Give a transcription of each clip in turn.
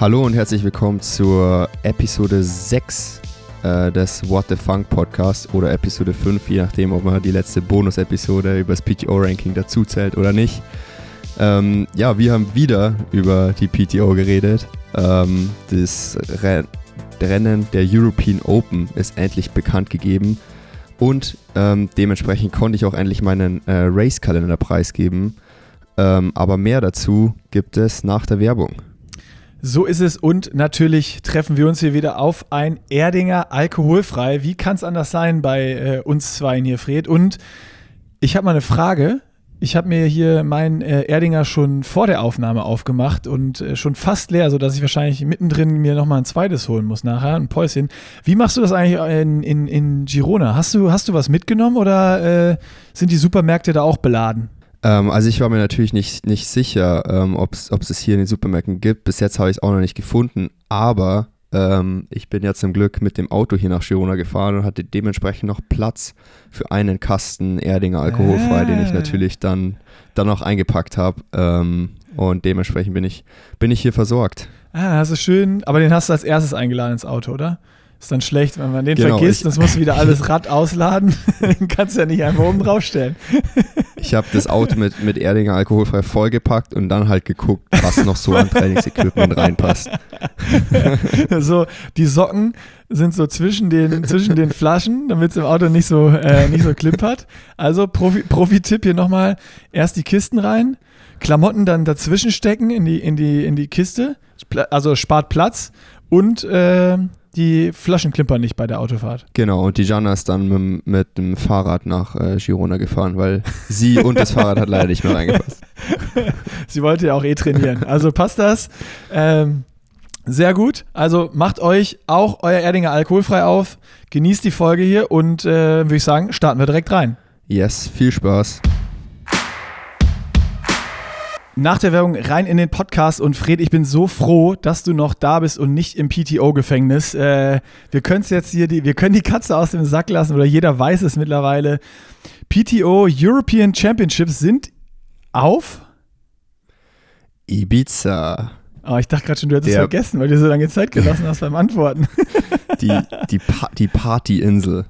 Hallo und herzlich willkommen zur Episode 6 äh, des What the Funk Podcast oder Episode 5, je nachdem, ob man die letzte Bonus-Episode über das PTO-Ranking dazu zählt oder nicht. Ähm, ja, wir haben wieder über die PTO geredet. Ähm, das Re Rennen der European Open ist endlich bekannt gegeben und ähm, dementsprechend konnte ich auch endlich meinen äh, Race-Kalender preisgeben. Ähm, aber mehr dazu gibt es nach der Werbung. So ist es und natürlich treffen wir uns hier wieder auf ein Erdinger alkoholfrei. Wie kann es anders sein bei äh, uns zwei hier, Fred? Und ich habe mal eine Frage. Ich habe mir hier meinen äh, Erdinger schon vor der Aufnahme aufgemacht und äh, schon fast leer, sodass ich wahrscheinlich mittendrin mir nochmal ein zweites holen muss nachher, ein Päuschen. Wie machst du das eigentlich in, in, in Girona? Hast du, hast du was mitgenommen oder äh, sind die Supermärkte da auch beladen? Ähm, also ich war mir natürlich nicht, nicht sicher, ähm, ob es es hier in den Supermärkten gibt. Bis jetzt habe ich es auch noch nicht gefunden, aber ähm, ich bin ja zum Glück mit dem Auto hier nach Girona gefahren und hatte dementsprechend noch Platz für einen Kasten Erdinger alkoholfrei, äh. den ich ah. natürlich dann, dann noch eingepackt habe. Ähm, und dementsprechend bin ich, bin ich hier versorgt. Ah, hast du schön, aber den hast du als erstes eingeladen ins Auto, oder? Ist dann schlecht, wenn man den genau, vergisst, das muss wieder alles Rad ausladen. den kannst du ja nicht einfach oben draufstellen. ich habe das Auto mit, mit Erdinger alkoholfrei vollgepackt und dann halt geguckt, was noch so an Trainingsequipment reinpasst. so, die Socken sind so zwischen den, zwischen den Flaschen, damit es im Auto nicht so, äh, nicht so klimpert. Also Profi-Tipp Profi hier nochmal, erst die Kisten rein, Klamotten dann dazwischen stecken in die, in die, in die Kiste, also spart Platz und äh, die Flaschen klimpern nicht bei der Autofahrt. Genau, und die Jana ist dann mit, mit dem Fahrrad nach äh, Girona gefahren, weil sie und das Fahrrad hat leider nicht mehr reingepasst. sie wollte ja auch eh trainieren. Also passt das. Ähm, sehr gut. Also macht euch auch euer Erdinger alkoholfrei auf. Genießt die Folge hier und äh, würde ich sagen, starten wir direkt rein. Yes, viel Spaß nach der Werbung rein in den Podcast und Fred, ich bin so froh, dass du noch da bist und nicht im PTO-Gefängnis. Äh, wir können jetzt hier die, wir können die Katze aus dem Sack lassen oder jeder weiß es mittlerweile. PTO European Championships sind auf Ibiza. Oh, ich dachte gerade schon, du hättest es vergessen, weil du so lange Zeit gelassen hast beim Antworten. Die, die, pa die Partyinsel.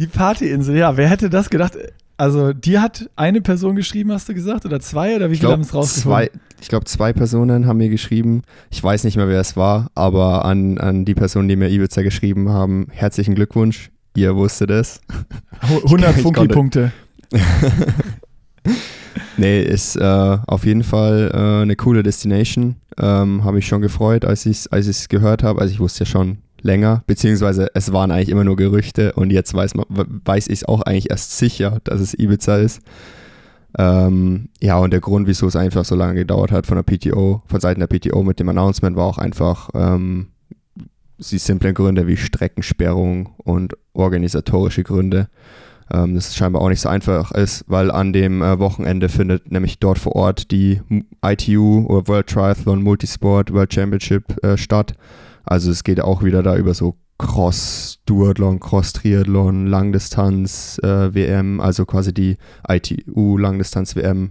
Die Partyinsel, ja. Wer hätte das gedacht? Also, dir hat eine Person geschrieben, hast du gesagt? Oder zwei? Oder wie viele haben es rausgefunden? Zwei, ich glaube, zwei Personen haben mir geschrieben. Ich weiß nicht mehr, wer es war, aber an, an die Personen, die mir Ibiza geschrieben haben, herzlichen Glückwunsch. Ihr wusstet es. 100 Funky-Punkte. nee, ist äh, auf jeden Fall äh, eine coole Destination. Ähm, habe mich schon gefreut, als ich es als gehört habe. Also ich wusste ja schon, länger, beziehungsweise es waren eigentlich immer nur Gerüchte und jetzt weiß, weiß ich es auch eigentlich erst sicher, dass es Ibiza ist. Ähm, ja, und der Grund, wieso es einfach so lange gedauert hat von der PTO, von Seiten der PTO mit dem Announcement, war auch einfach ähm, die simplen Gründe wie Streckensperrung und organisatorische Gründe. Ähm, das scheinbar auch nicht so einfach ist, weil an dem äh, Wochenende findet nämlich dort vor Ort die ITU oder World Triathlon Multisport World Championship äh, statt. Also es geht auch wieder da über so Cross-Duathlon, Cross-Triathlon, Langdistanz, äh, also quasi die ITU Langdistanz-WM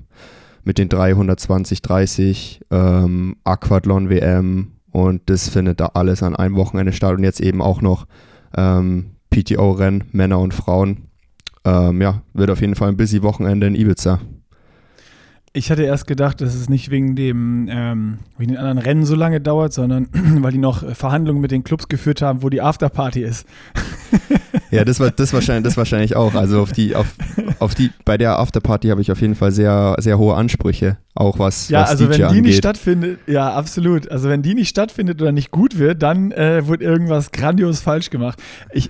mit den 320, 30, ähm, Aquathlon WM und das findet da alles an einem Wochenende statt und jetzt eben auch noch ähm, PTO-Rennen, Männer und Frauen. Ähm, ja, wird auf jeden Fall ein busy Wochenende in Ibiza. Ich hatte erst gedacht, dass es nicht wegen dem ähm, wegen den anderen Rennen so lange dauert, sondern weil die noch Verhandlungen mit den Clubs geführt haben, wo die Afterparty ist. ja, das war das wahrscheinlich, das wahrscheinlich auch. Also auf die, auf, auf die, bei der Afterparty habe ich auf jeden Fall sehr, sehr hohe Ansprüche, auch was Ja, was also DJ wenn die angeht. nicht stattfindet, ja, absolut. Also wenn die nicht stattfindet oder nicht gut wird, dann äh, wird irgendwas grandios falsch gemacht. Ich,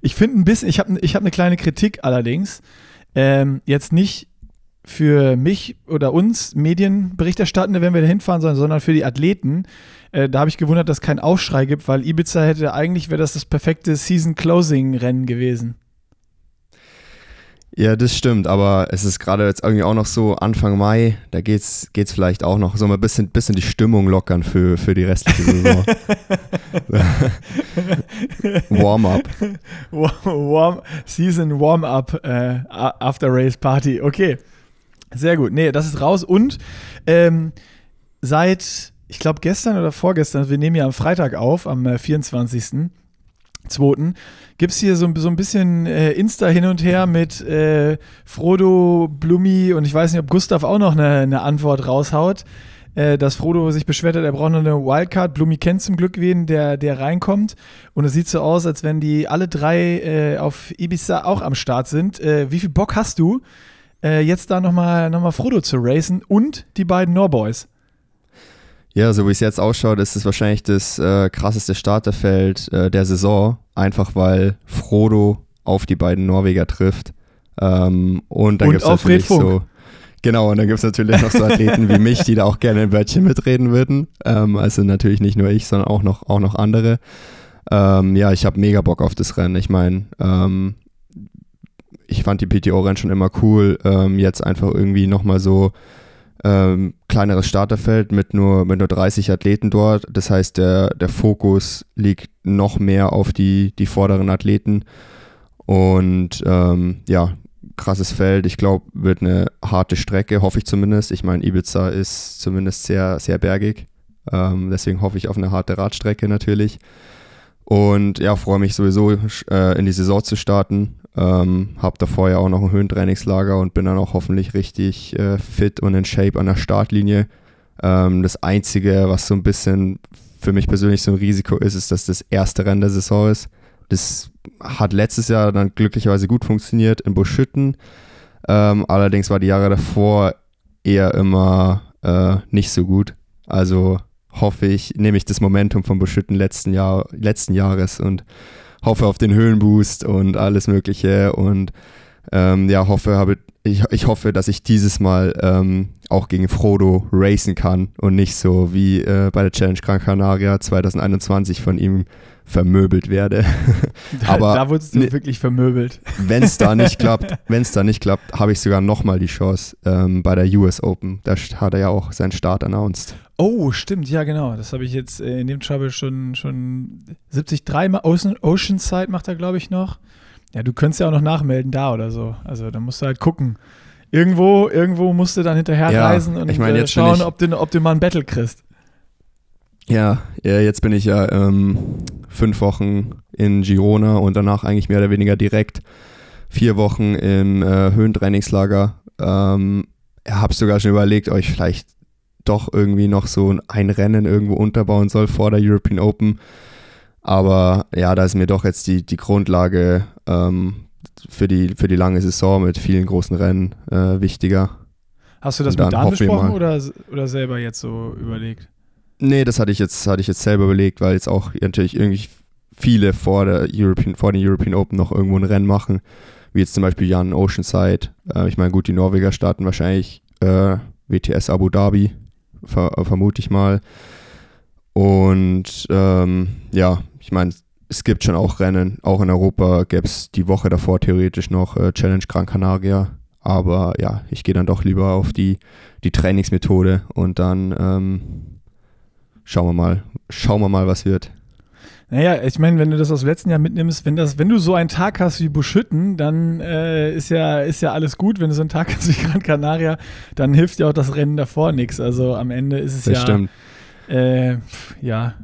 ich finde ein bisschen, ich habe ich hab eine kleine Kritik allerdings. Ähm, jetzt nicht für mich oder uns Medienberichterstattende, wenn wir da hinfahren, sondern, sondern für die Athleten. Äh, da habe ich gewundert, dass es keinen Aufschrei gibt, weil Ibiza hätte eigentlich, wäre das das perfekte Season-Closing-Rennen gewesen. Ja, das stimmt, aber es ist gerade jetzt irgendwie auch noch so Anfang Mai, da geht es vielleicht auch noch so mal ein bisschen, bisschen die Stimmung lockern für, für die restliche Saison. Warm-up. Warm, Season Warm-up äh, After Race Party, okay. Sehr gut. Nee, das ist raus. Und ähm, seit ich glaube gestern oder vorgestern, wir nehmen ja am Freitag auf, am äh, 24. Zweiten, gibt es hier so, so ein bisschen äh, Insta hin und her mit äh, Frodo, Blumi und ich weiß nicht, ob Gustav auch noch eine, eine Antwort raushaut, äh, dass Frodo sich beschwert hat, er braucht noch eine Wildcard. Blumi kennt zum Glück wen, der, der reinkommt. Und es sieht so aus, als wenn die alle drei äh, auf Ibiza auch am Start sind. Äh, wie viel Bock hast du, äh, jetzt da nochmal noch mal Frodo zu racen und die beiden Norboys? Ja, so wie es jetzt ausschaut, ist es wahrscheinlich das äh, krasseste Starterfeld äh, der Saison, einfach weil Frodo auf die beiden Norweger trifft. Ähm, und dann gibt es natürlich so. Genau, und dann gibt es natürlich noch so Athleten wie mich, die da auch gerne ein Wörtchen mitreden würden. Ähm, also natürlich nicht nur ich, sondern auch noch, auch noch andere. Ähm, ja, ich habe mega Bock auf das Rennen. Ich meine, ähm, ich fand die PTO-Rennen schon immer cool. Ähm, jetzt einfach irgendwie nochmal so ähm, kleineres Starterfeld mit nur, mit nur 30 Athleten dort. Das heißt, der, der Fokus liegt noch mehr auf die, die vorderen Athleten. Und ähm, ja, krasses Feld. Ich glaube, wird eine harte Strecke, hoffe ich zumindest. Ich meine, Ibiza ist zumindest sehr, sehr bergig. Ähm, deswegen hoffe ich auf eine harte Radstrecke natürlich. Und ja, freue mich sowieso äh, in die Saison zu starten. Ähm, hab da vorher auch noch ein Höhentrainingslager und bin dann auch hoffentlich richtig äh, fit und in Shape an der Startlinie. Ähm, das Einzige, was so ein bisschen für mich persönlich so ein Risiko ist, ist, dass das erste Rennen der Saison ist. Das hat letztes Jahr dann glücklicherweise gut funktioniert in Buschütten. Ähm, allerdings war die Jahre davor eher immer äh, nicht so gut. Also hoffe ich, nehme ich das Momentum vom Buschütten letzten, Jahr, letzten Jahres und hoffe auf den Höhenboost und alles Mögliche und ähm, ja, hoffe, habe, ich, ich hoffe, dass ich dieses Mal ähm, auch gegen Frodo racen kann und nicht so wie äh, bei der Challenge Gran Canaria 2021 von ihm vermöbelt werde. Da, Aber da wurdest du ne, wirklich vermöbelt. Wenn es da nicht klappt, wenn es da nicht klappt, habe ich sogar nochmal die Chance ähm, bei der US Open. Da hat er ja auch seinen Start announced. Oh, stimmt, ja genau. Das habe ich jetzt äh, in dem Trouble schon, schon 73 Mal. Ocean, Oceanside macht er, glaube ich, noch. Ja, du könntest ja auch noch nachmelden da oder so. Also da musst du halt gucken. Irgendwo, irgendwo musst du dann hinterher ja, reisen und ich mein, äh, schauen, ob du, ob du mal ein Battle kriegst. Ja, ja, jetzt bin ich ja ähm, fünf Wochen in Girona und danach eigentlich mehr oder weniger direkt vier Wochen im äh, Höhentrainingslager. Ähm, habe sogar schon überlegt, euch vielleicht doch irgendwie noch so ein Rennen irgendwo unterbauen soll vor der European Open. Aber ja, da ist mir doch jetzt die, die Grundlage ähm, für, die, für die lange Saison mit vielen großen Rennen äh, wichtiger. Hast du das mit Dan besprochen oder, oder selber jetzt so überlegt? Nee, das hatte ich jetzt, hatte ich jetzt selber überlegt, weil jetzt auch natürlich irgendwie viele vor der European, vor den European Open noch irgendwo ein Rennen machen, wie jetzt zum Beispiel Jan Oceanside. Äh, ich meine, gut, die Norweger starten wahrscheinlich äh, WTS Abu Dhabi ver vermute ich mal. Und ähm, ja, ich meine, es gibt schon auch Rennen, auch in Europa gäbe es die Woche davor theoretisch noch äh, Challenge Gran Canaria. Aber ja, ich gehe dann doch lieber auf die, die Trainingsmethode und dann ähm, schauen wir mal, schauen wir mal, was wird. Naja, ich meine, wenn du das aus dem letzten Jahr mitnimmst, wenn das, wenn du so einen Tag hast wie Buschütten, dann äh, ist ja, ist ja alles gut. Wenn du so einen Tag hast wie Gran Canaria, dann hilft ja auch das Rennen davor nichts. Also am Ende ist es das ja, stimmt. Äh, ja,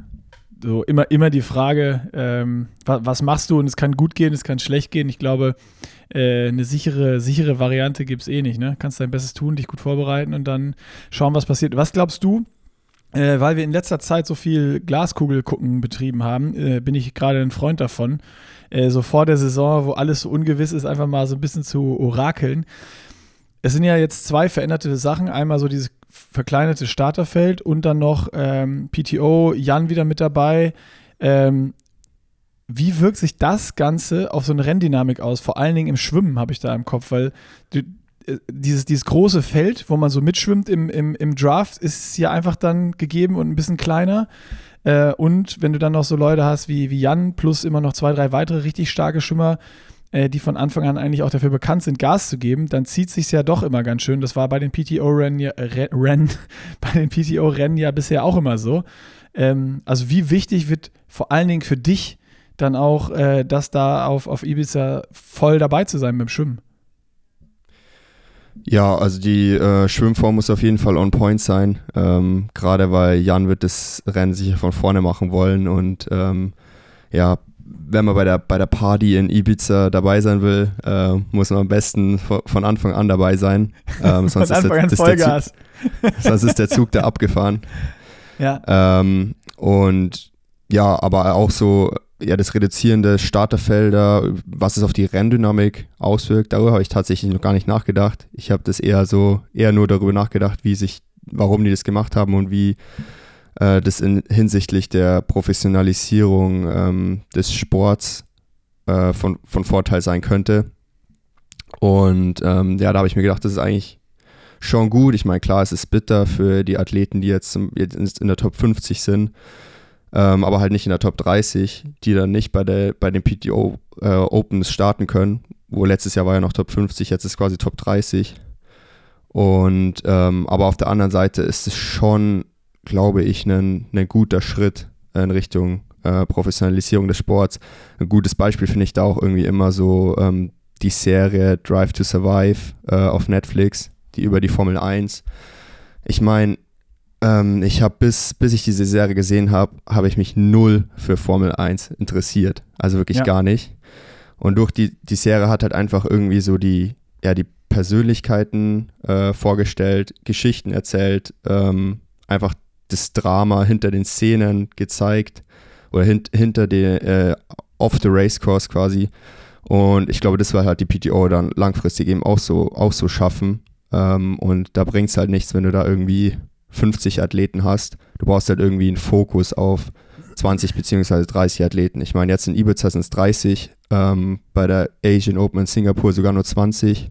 so immer, immer die Frage, ähm, was, was, machst du? Und es kann gut gehen, es kann schlecht gehen. Ich glaube, äh, eine sichere, sichere Variante gibt es eh nicht. Ne? Kannst dein Bestes tun, dich gut vorbereiten und dann schauen, was passiert. Was glaubst du? äh, weil wir in letzter Zeit so viel Glaskugelgucken betrieben haben, äh, bin ich gerade ein Freund davon, äh, so vor der Saison, wo alles so ungewiss ist, einfach mal so ein bisschen zu orakeln. Es sind ja jetzt zwei veränderte Sachen. Einmal so dieses verkleinerte Starterfeld und dann noch ähm, PTO, Jan wieder mit dabei. Ähm, wie wirkt sich das Ganze auf so eine Renndynamik aus? Vor allen Dingen im Schwimmen habe ich da im Kopf, weil du, äh, dieses, dieses große Feld, wo man so mitschwimmt im, im, im Draft, ist ja einfach dann gegeben und ein bisschen kleiner. Äh, und wenn du dann noch so Leute hast wie, wie Jan plus immer noch zwei, drei weitere richtig starke Schwimmer, äh, die von Anfang an eigentlich auch dafür bekannt sind, Gas zu geben, dann zieht sich ja doch immer ganz schön. Das war bei den PTO-Rennen ja, äh, bei den PTO-Rennen ja bisher auch immer so. Ähm, also wie wichtig wird vor allen Dingen für dich dann auch, äh, das da auf, auf Ibiza voll dabei zu sein beim Schwimmen? Ja, also die äh, Schwimmform muss auf jeden Fall on point sein. Ähm, Gerade weil Jan wird das Rennen sicher von vorne machen wollen und ähm, ja, wenn man bei der, bei der Party in Ibiza dabei sein will, äh, muss man am besten von Anfang an dabei sein. Ähm, sonst, ist der, der Zug, sonst ist der Zug da abgefahren. Ja. Ähm, und ja, aber auch so ja, das Reduzieren der Starterfelder, was es auf die Renndynamik auswirkt, darüber habe ich tatsächlich noch gar nicht nachgedacht. Ich habe das eher so, eher nur darüber nachgedacht, wie sich, warum die das gemacht haben und wie äh, das in, hinsichtlich der Professionalisierung ähm, des Sports äh, von, von Vorteil sein könnte. Und ähm, ja, da habe ich mir gedacht, das ist eigentlich schon gut. Ich meine, klar, es ist bitter für die Athleten, die jetzt, jetzt in der Top 50 sind, ähm, aber halt nicht in der Top 30, die dann nicht bei, der, bei den PTO äh, Opens starten können. Wo letztes Jahr war ja noch Top 50, jetzt ist quasi Top 30. Und ähm, aber auf der anderen Seite ist es schon glaube ich, ein, ein guter Schritt in Richtung äh, Professionalisierung des Sports. Ein gutes Beispiel finde ich da auch irgendwie immer so ähm, die Serie Drive to Survive äh, auf Netflix, die über die Formel 1. Ich meine, ähm, ich habe bis, bis ich diese Serie gesehen habe, habe ich mich null für Formel 1 interessiert. Also wirklich ja. gar nicht. Und durch die, die Serie hat halt einfach irgendwie so die, ja, die Persönlichkeiten äh, vorgestellt, Geschichten erzählt, ähm, einfach das Drama hinter den Szenen gezeigt oder hint, hinter den äh, off the race course quasi. Und ich glaube, das war halt die PTO dann langfristig eben auch so, auch so schaffen. Ähm, und da bringt es halt nichts, wenn du da irgendwie 50 Athleten hast. Du brauchst halt irgendwie einen Fokus auf 20 beziehungsweise 30 Athleten. Ich meine, jetzt in Ibiza sind es 30, ähm, bei der Asian Open in Singapur sogar nur 20.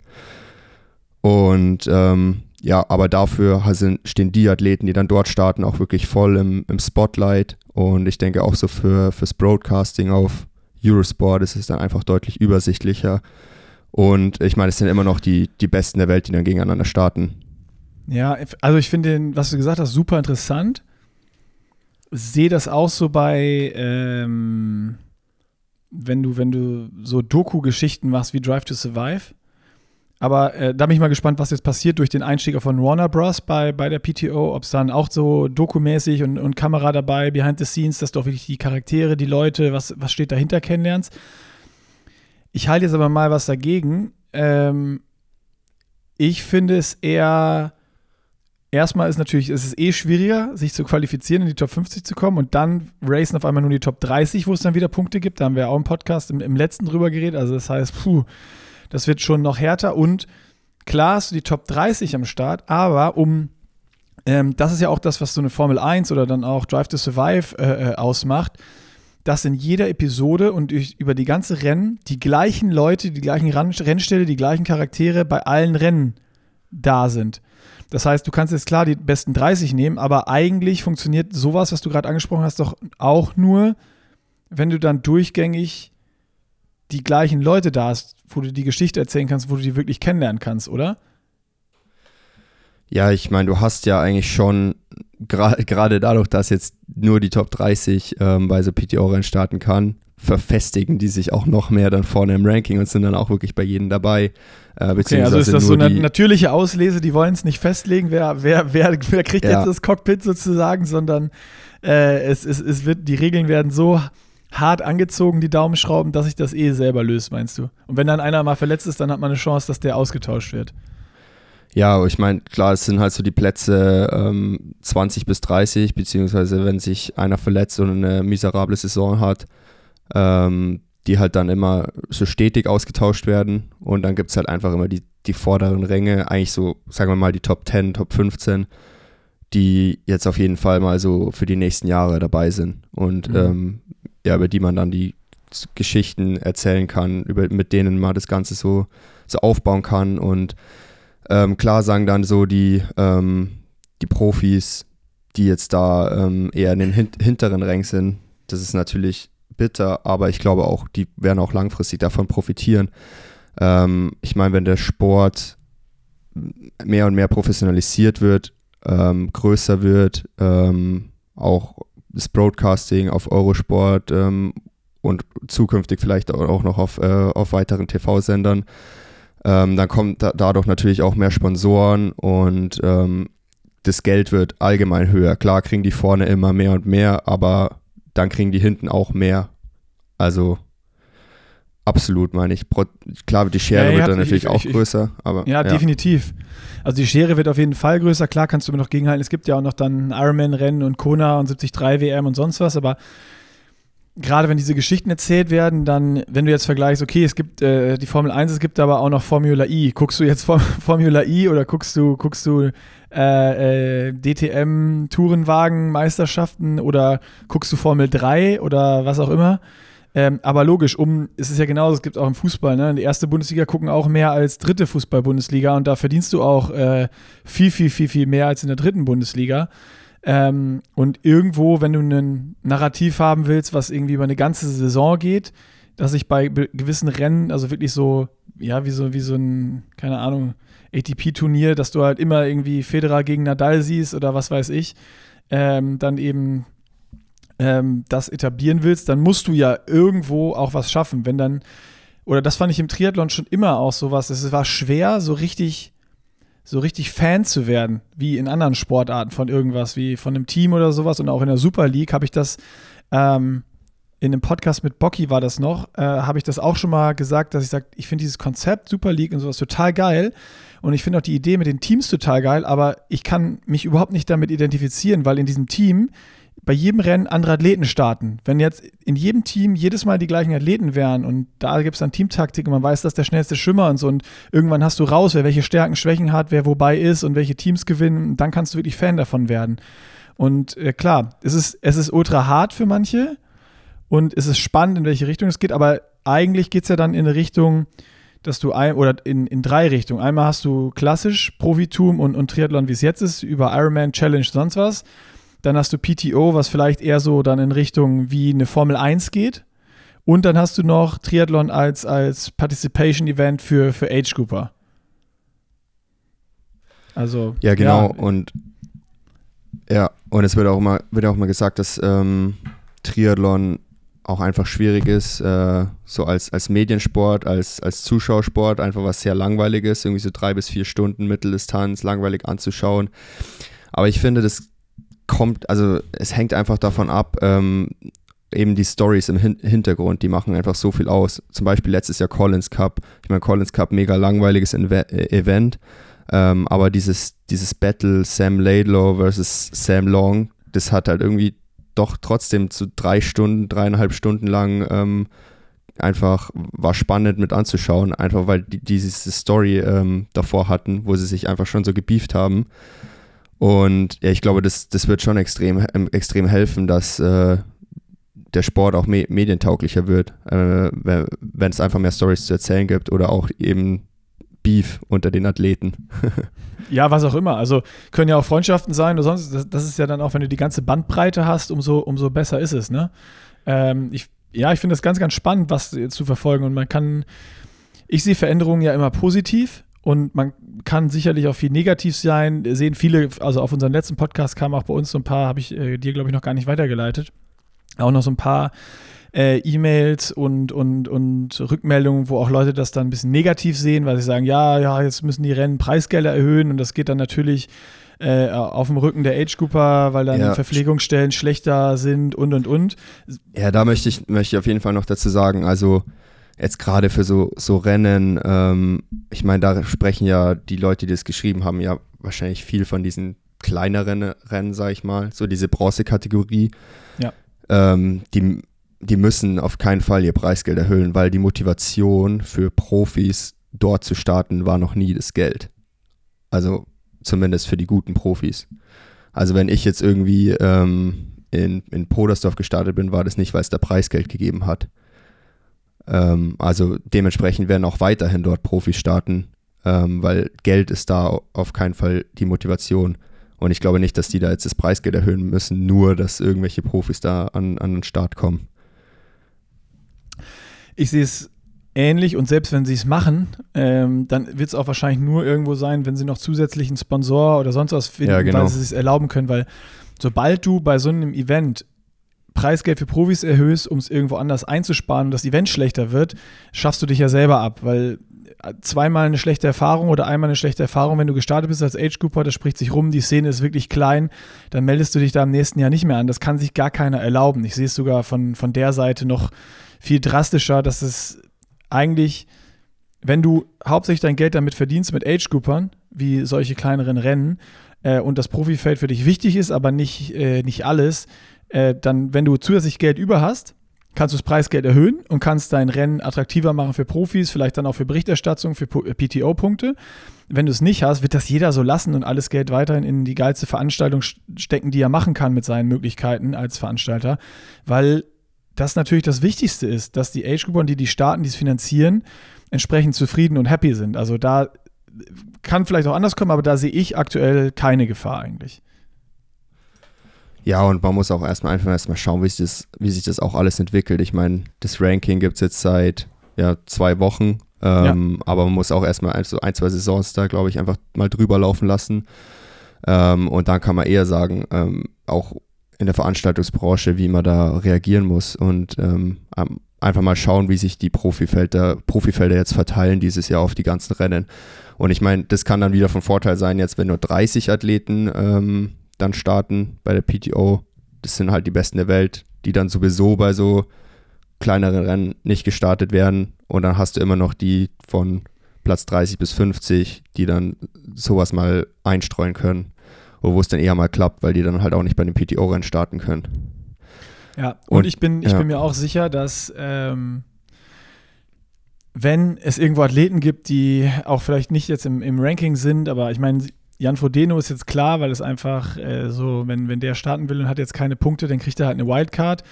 Und ähm, ja, aber dafür stehen die Athleten, die dann dort starten, auch wirklich voll im, im Spotlight. Und ich denke auch so für, fürs Broadcasting auf Eurosport ist es dann einfach deutlich übersichtlicher. Und ich meine, es sind immer noch die, die Besten der Welt, die dann gegeneinander starten. Ja, also ich finde, was du gesagt hast, super interessant. Sehe das auch so bei, ähm, wenn du, wenn du so Doku-Geschichten machst wie Drive to Survive aber äh, da bin ich mal gespannt, was jetzt passiert durch den Einstieg von Warner Bros. bei, bei der PTO. Ob es dann auch so dokumäßig und, und Kamera dabei, behind the scenes, dass du auch wirklich die Charaktere, die Leute, was, was steht dahinter kennenlernst. Ich halte jetzt aber mal was dagegen. Ähm, ich finde es eher. Erstmal ist natürlich, es ist eh schwieriger, sich zu qualifizieren, in die Top 50 zu kommen und dann racen auf einmal nur die Top 30, wo es dann wieder Punkte gibt. Da haben wir auch im Podcast im, im letzten drüber geredet. Also das heißt, puh, das wird schon noch härter und klar hast du die Top 30 am Start, aber um ähm, das ist ja auch das, was so eine Formel 1 oder dann auch Drive to Survive äh, äh, ausmacht, dass in jeder Episode und über die ganze Rennen die gleichen Leute, die gleichen Rennställe, die gleichen Charaktere bei allen Rennen da sind. Das heißt, du kannst jetzt klar die besten 30 nehmen, aber eigentlich funktioniert sowas, was du gerade angesprochen hast, doch auch nur, wenn du dann durchgängig die gleichen Leute da hast, wo du die Geschichte erzählen kannst, wo du die wirklich kennenlernen kannst, oder? Ja, ich meine, du hast ja eigentlich schon, gerade gra dadurch, dass jetzt nur die Top 30 ähm, bei so PTO-Rennen starten kann, verfestigen die sich auch noch mehr dann vorne im Ranking und sind dann auch wirklich bei jedem dabei. Äh, okay, also ist das so eine natürliche Auslese, die wollen es nicht festlegen, wer, wer, wer, wer kriegt ja. jetzt das Cockpit sozusagen, sondern äh, es, es, es wird, die Regeln werden so hart angezogen, die Daumenschrauben, dass sich das eh selber löst, meinst du? Und wenn dann einer mal verletzt ist, dann hat man eine Chance, dass der ausgetauscht wird. Ja, ich meine, klar, es sind halt so die Plätze ähm, 20 bis 30, beziehungsweise wenn sich einer verletzt und eine miserable Saison hat, ähm, die halt dann immer so stetig ausgetauscht werden. Und dann gibt es halt einfach immer die, die vorderen Ränge, eigentlich so, sagen wir mal, die Top 10, Top 15, die jetzt auf jeden Fall mal so für die nächsten Jahre dabei sind. Und mhm. ähm, ja, über die man dann die Geschichten erzählen kann, über, mit denen man das Ganze so, so aufbauen kann. Und ähm, klar sagen dann so die, ähm, die Profis, die jetzt da ähm, eher in den hin hinteren Rängen sind, das ist natürlich bitter, aber ich glaube auch, die werden auch langfristig davon profitieren. Ähm, ich meine, wenn der Sport mehr und mehr professionalisiert wird, ähm, größer wird, ähm, auch das Broadcasting auf Eurosport ähm, und zukünftig vielleicht auch noch auf, äh, auf weiteren TV-Sendern Ähm, dann kommt da, dadurch natürlich auch mehr Sponsoren und ähm, das Geld wird allgemein höher. Klar kriegen die vorne immer mehr und mehr, aber dann kriegen die hinten auch mehr. Also absolut, meine ich. Klar, die Schere ja, wird dann natürlich ich, auch ich, größer. Aber, ja, ja, definitiv. Also die Schere wird auf jeden Fall größer. Klar kannst du immer noch gegenhalten. Es gibt ja auch noch dann Ironman-Rennen und Kona und 73 WM und sonst was, aber gerade wenn diese Geschichten erzählt werden, dann, wenn du jetzt vergleichst, okay, es gibt äh, die Formel 1, es gibt aber auch noch Formula I. Guckst du jetzt Formula I oder guckst du, guckst du äh, äh, DTM Tourenwagen Meisterschaften oder guckst du Formel 3 oder was auch immer? Ähm, aber logisch, um, es ist ja genauso, es gibt auch im Fußball, ne? Der erste Bundesliga gucken auch mehr als dritte Fußball-Bundesliga und da verdienst du auch äh, viel, viel, viel, viel mehr als in der dritten Bundesliga. Ähm, und irgendwo, wenn du ein Narrativ haben willst, was irgendwie über eine ganze Saison geht, dass ich bei gewissen Rennen, also wirklich so, ja, wie so, wie so ein, keine Ahnung, ATP-Turnier, dass du halt immer irgendwie Federer gegen Nadal siehst oder was weiß ich, ähm, dann eben ähm, das etablieren willst, dann musst du ja irgendwo auch was schaffen. Wenn dann, oder das fand ich im Triathlon schon immer auch so was, es war schwer, so richtig so richtig Fan zu werden, wie in anderen Sportarten von irgendwas, wie von einem Team oder sowas. Und auch in der Super League habe ich das ähm, in einem Podcast mit Bocky war das noch, äh, habe ich das auch schon mal gesagt, dass ich sage, ich finde dieses Konzept Super League und sowas total geil. Und ich finde auch die Idee mit den Teams total geil, aber ich kann mich überhaupt nicht damit identifizieren, weil in diesem Team bei jedem Rennen andere Athleten starten. Wenn jetzt in jedem Team jedes Mal die gleichen Athleten wären und da gibt es dann Teamtaktik und man weiß, dass der schnellste Schimmer und so und irgendwann hast du raus, wer welche Stärken, Schwächen hat, wer wobei ist und welche Teams gewinnen, dann kannst du wirklich Fan davon werden. Und äh, klar, es ist, es ist ultra hart für manche und es ist spannend, in welche Richtung es geht, aber eigentlich geht es ja dann in eine Richtung, dass du ein, oder in, in drei Richtungen. Einmal hast du klassisch Profitum und, und Triathlon, wie es jetzt ist, über Ironman, Challenge, sonst was. Dann hast du PTO, was vielleicht eher so dann in Richtung wie eine Formel 1 geht. Und dann hast du noch Triathlon als, als Participation-Event für, für Age Grouper. Also. Ja, genau. Ja. Und ja, und es wird auch immer, wird auch immer gesagt, dass ähm, Triathlon auch einfach schwierig ist, äh, so als, als Mediensport, als, als Zuschauersport, einfach was sehr langweilig ist, irgendwie so drei bis vier Stunden Mitteldistanz, langweilig anzuschauen. Aber ich finde, das kommt, also es hängt einfach davon ab, ähm, eben die Stories im Hin Hintergrund, die machen einfach so viel aus. Zum Beispiel letztes Jahr Collins Cup. Ich meine, Collins Cup, mega langweiliges Inve äh, Event. Ähm, aber dieses, dieses Battle Sam Laidlaw versus Sam Long, das hat halt irgendwie doch trotzdem zu drei Stunden, dreieinhalb Stunden lang ähm, einfach war spannend mit anzuschauen, einfach weil die diese Story ähm, davor hatten, wo sie sich einfach schon so gebieft haben. Und ja, ich glaube, das, das wird schon extrem, ähm, extrem helfen, dass äh, der Sport auch me medientauglicher wird, äh, wenn es einfach mehr Stories zu erzählen gibt oder auch eben Beef unter den Athleten. ja, was auch immer. Also können ja auch Freundschaften sein oder sonst. Das, das, ist ja dann auch, wenn du die ganze Bandbreite hast, umso, umso besser ist es. Ne? Ähm, ich, ja, ich finde das ganz, ganz spannend, was zu verfolgen. Und man kann, ich sehe Veränderungen ja immer positiv. Und man kann sicherlich auch viel negativ sein. Sehen viele, also auf unseren letzten Podcast kamen auch bei uns so ein paar, habe ich äh, dir, glaube ich, noch gar nicht weitergeleitet. Auch noch so ein paar äh, E-Mails und, und, und Rückmeldungen, wo auch Leute das dann ein bisschen negativ sehen, weil sie sagen, ja, ja, jetzt müssen die Rennen Preisgelder erhöhen und das geht dann natürlich äh, auf dem Rücken der Age-Grouper, weil dann ja. Verpflegungsstellen schlechter sind und und und. Ja, da möchte ich, möchte ich auf jeden Fall noch dazu sagen, also jetzt gerade für so, so Rennen, ähm, ich meine, da sprechen ja die Leute, die das geschrieben haben, ja wahrscheinlich viel von diesen kleineren Rennen, sag ich mal, so diese Bronze-Kategorie. Ja. Ähm, die, die müssen auf keinen Fall ihr Preisgeld erhöhen, weil die Motivation für Profis dort zu starten war noch nie das Geld. Also zumindest für die guten Profis. Also wenn ich jetzt irgendwie ähm, in, in Podersdorf gestartet bin, war das nicht, weil es da Preisgeld gegeben hat. Ähm, also dementsprechend werden auch weiterhin dort Profis starten, ähm, weil Geld ist da auf keinen Fall die Motivation. Und ich glaube nicht, dass die da jetzt das Preisgeld erhöhen müssen, nur dass irgendwelche Profis da an, an den Start kommen. Ich sehe es ähnlich und selbst wenn sie es machen, ähm, dann wird es auch wahrscheinlich nur irgendwo sein, wenn sie noch zusätzlichen Sponsor oder sonst was finden, ja, genau. weil sie es erlauben können, weil sobald du bei so einem Event Preisgeld für Profis erhöhst, um es irgendwo anders einzusparen und das Event schlechter wird, schaffst du dich ja selber ab, weil zweimal eine schlechte Erfahrung oder einmal eine schlechte Erfahrung, wenn du gestartet bist als Age Grouper, das spricht sich rum, die Szene ist wirklich klein, dann meldest du dich da im nächsten Jahr nicht mehr an. Das kann sich gar keiner erlauben. Ich sehe es sogar von, von der Seite noch viel drastischer, dass es eigentlich, wenn du hauptsächlich dein Geld damit verdienst mit Age Groupern, wie solche kleineren Rennen, äh, und das Profifeld für dich wichtig ist, aber nicht, äh, nicht alles, äh, dann, wenn du zusätzlich Geld über hast, kannst du das Preisgeld erhöhen und kannst dein Rennen attraktiver machen für Profis, vielleicht dann auch für Berichterstattung, für PTO-Punkte. Wenn du es nicht hast, wird das jeder so lassen und alles Geld weiterhin in die geilste Veranstaltung stecken, die er machen kann mit seinen Möglichkeiten als Veranstalter, weil das natürlich das Wichtigste ist, dass die Age-Grupper und die, die starten, die es finanzieren, entsprechend zufrieden und happy sind. Also da kann vielleicht auch anders kommen, aber da sehe ich aktuell keine Gefahr eigentlich. Ja, und man muss auch erstmal einfach erstmal schauen, wie sich das, wie sich das auch alles entwickelt. Ich meine, das Ranking gibt es jetzt seit ja, zwei Wochen, ähm, ja. aber man muss auch erstmal so ein, zwei Saisons da, glaube ich, einfach mal drüber laufen lassen. Ähm, und dann kann man eher sagen, ähm, auch in der Veranstaltungsbranche, wie man da reagieren muss und ähm, einfach mal schauen, wie sich die Profifelder, Profifelder jetzt verteilen dieses Jahr auf die ganzen Rennen. Und ich meine, das kann dann wieder von Vorteil sein, jetzt wenn nur 30 Athleten ähm, dann starten bei der PTO. Das sind halt die Besten der Welt, die dann sowieso bei so kleineren Rennen nicht gestartet werden. Und dann hast du immer noch die von Platz 30 bis 50, die dann sowas mal einstreuen können. Wo es dann eher mal klappt, weil die dann halt auch nicht bei den PTO-Rennen starten können. Ja, und, und ich, bin, ich ja. bin mir auch sicher, dass ähm, wenn es irgendwo Athleten gibt, die auch vielleicht nicht jetzt im, im Ranking sind, aber ich meine, Jan Frodeno ist jetzt klar, weil es einfach äh, so, wenn, wenn der starten will und hat jetzt keine Punkte, dann kriegt er halt eine Wildcard.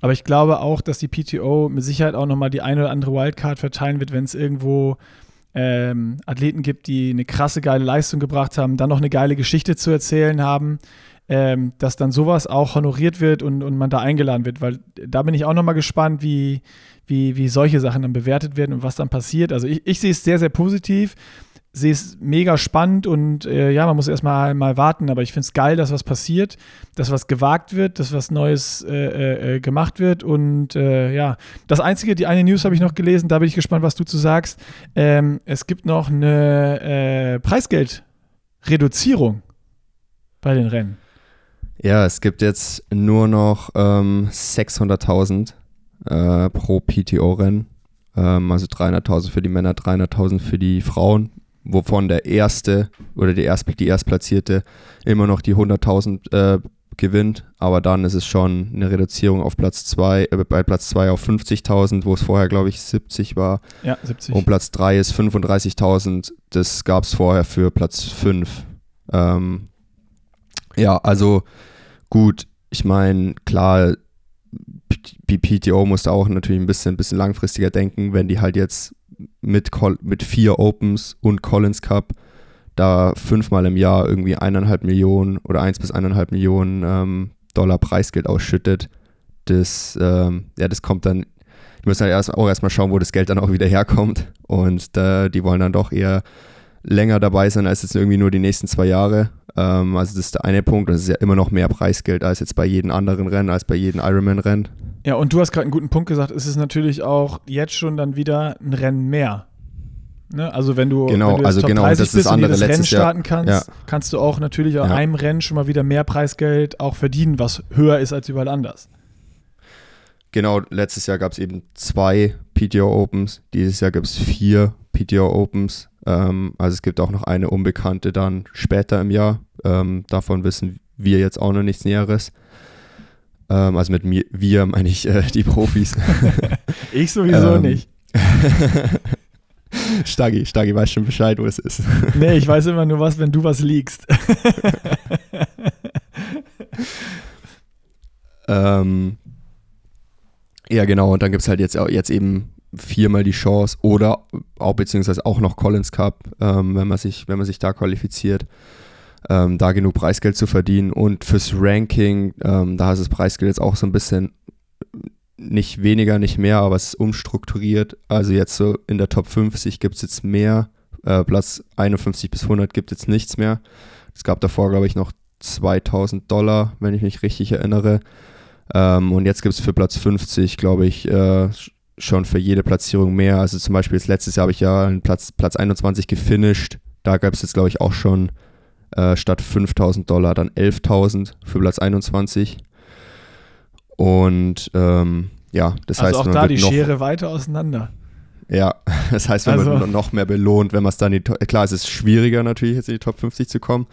Aber ich glaube auch, dass die PTO mit Sicherheit auch nochmal die eine oder andere Wildcard verteilen wird, wenn es irgendwo ähm, Athleten gibt, die eine krasse, geile Leistung gebracht haben, dann noch eine geile Geschichte zu erzählen haben, ähm, dass dann sowas auch honoriert wird und, und man da eingeladen wird. Weil da bin ich auch nochmal gespannt, wie, wie, wie solche Sachen dann bewertet werden und was dann passiert. Also ich, ich sehe es sehr, sehr positiv sehe es mega spannend und äh, ja, man muss erstmal mal warten, aber ich finde es geil, dass was passiert, dass was gewagt wird, dass was Neues äh, äh, äh gemacht wird und äh, ja, das Einzige, die eine News habe ich noch gelesen, da bin ich gespannt, was du zu sagst. Ähm, es gibt noch eine äh, Preisgeldreduzierung bei den Rennen. Ja, es gibt jetzt nur noch ähm, 600.000 pro PTO-Rennen. Ähm, also 300.000 für die Männer, 300.000 für die Frauen wovon der erste oder die, Erst, die Erstplatzierte immer noch die 100.000 äh, gewinnt, aber dann ist es schon eine Reduzierung auf Platz 2, äh, bei Platz 2 auf 50.000, wo es vorher, glaube ich, 70 war. Ja, 70. Und Platz 3 ist 35.000, das gab es vorher für Platz 5. Ähm, ja, also gut, ich meine, klar, PTO musste auch natürlich ein bisschen, bisschen langfristiger denken, wenn die halt jetzt mit, mit vier Opens und Collins Cup da fünfmal im Jahr irgendwie eineinhalb Millionen oder eins bis eineinhalb Millionen ähm, Dollar Preisgeld ausschüttet. Das, ähm, ja, das kommt dann, die müssen halt erst, auch erstmal schauen, wo das Geld dann auch wieder herkommt. Und äh, die wollen dann doch eher länger dabei sein als jetzt irgendwie nur die nächsten zwei Jahre. Ähm, also das ist der eine Punkt. Das ist ja immer noch mehr Preisgeld als jetzt bei jedem anderen Rennen, als bei jedem Ironman-Rennen. Ja, und du hast gerade einen guten Punkt gesagt, es ist natürlich auch jetzt schon dann wieder ein Rennen mehr. Ne? Also wenn du, genau, wenn du also Top genau, 30 das bist und das Rennen starten kannst, ja. kannst du auch natürlich an ja. einem Rennen schon mal wieder mehr Preisgeld auch verdienen, was höher ist als überall anders. Genau, letztes Jahr gab es eben zwei PTO Opens, dieses Jahr gibt es vier PTO Opens. Ähm, also es gibt auch noch eine unbekannte dann später im Jahr. Ähm, davon wissen wir jetzt auch noch nichts Näheres. Ähm, also mit mir, wir meine ich äh, die Profis. ich sowieso ähm, nicht. Stagi, Stagi weiß schon Bescheid, wo es ist. nee, ich weiß immer nur was, wenn du was liegst. ähm, ja, genau, und dann gibt es halt jetzt, jetzt eben viermal die Chance oder auch beziehungsweise auch noch Collins Cup, ähm, wenn, man sich, wenn man sich da qualifiziert, ähm, da genug Preisgeld zu verdienen. Und fürs Ranking, ähm, da ist das Preisgeld jetzt auch so ein bisschen nicht weniger, nicht mehr, aber es ist umstrukturiert. Also jetzt so in der Top 50 gibt es jetzt mehr. Äh, Platz 51 bis 100 gibt es jetzt nichts mehr. Es gab davor, glaube ich, noch 2000 Dollar, wenn ich mich richtig erinnere. Ähm, und jetzt gibt es für Platz 50, glaube ich, äh, schon für jede Platzierung mehr. Also zum Beispiel letztes Jahr habe ich ja Platz, Platz 21 gefinisht. Da gab es jetzt, glaube ich, auch schon äh, statt 5000 Dollar dann 11.000 für Platz 21. Und ähm, ja, das also heißt, auch man da die noch, Schere weiter auseinander. Ja, das heißt, man Also- wird noch mehr belohnt, wenn man es dann in die klar, es ist schwieriger natürlich jetzt in die Top 50 zu kommen,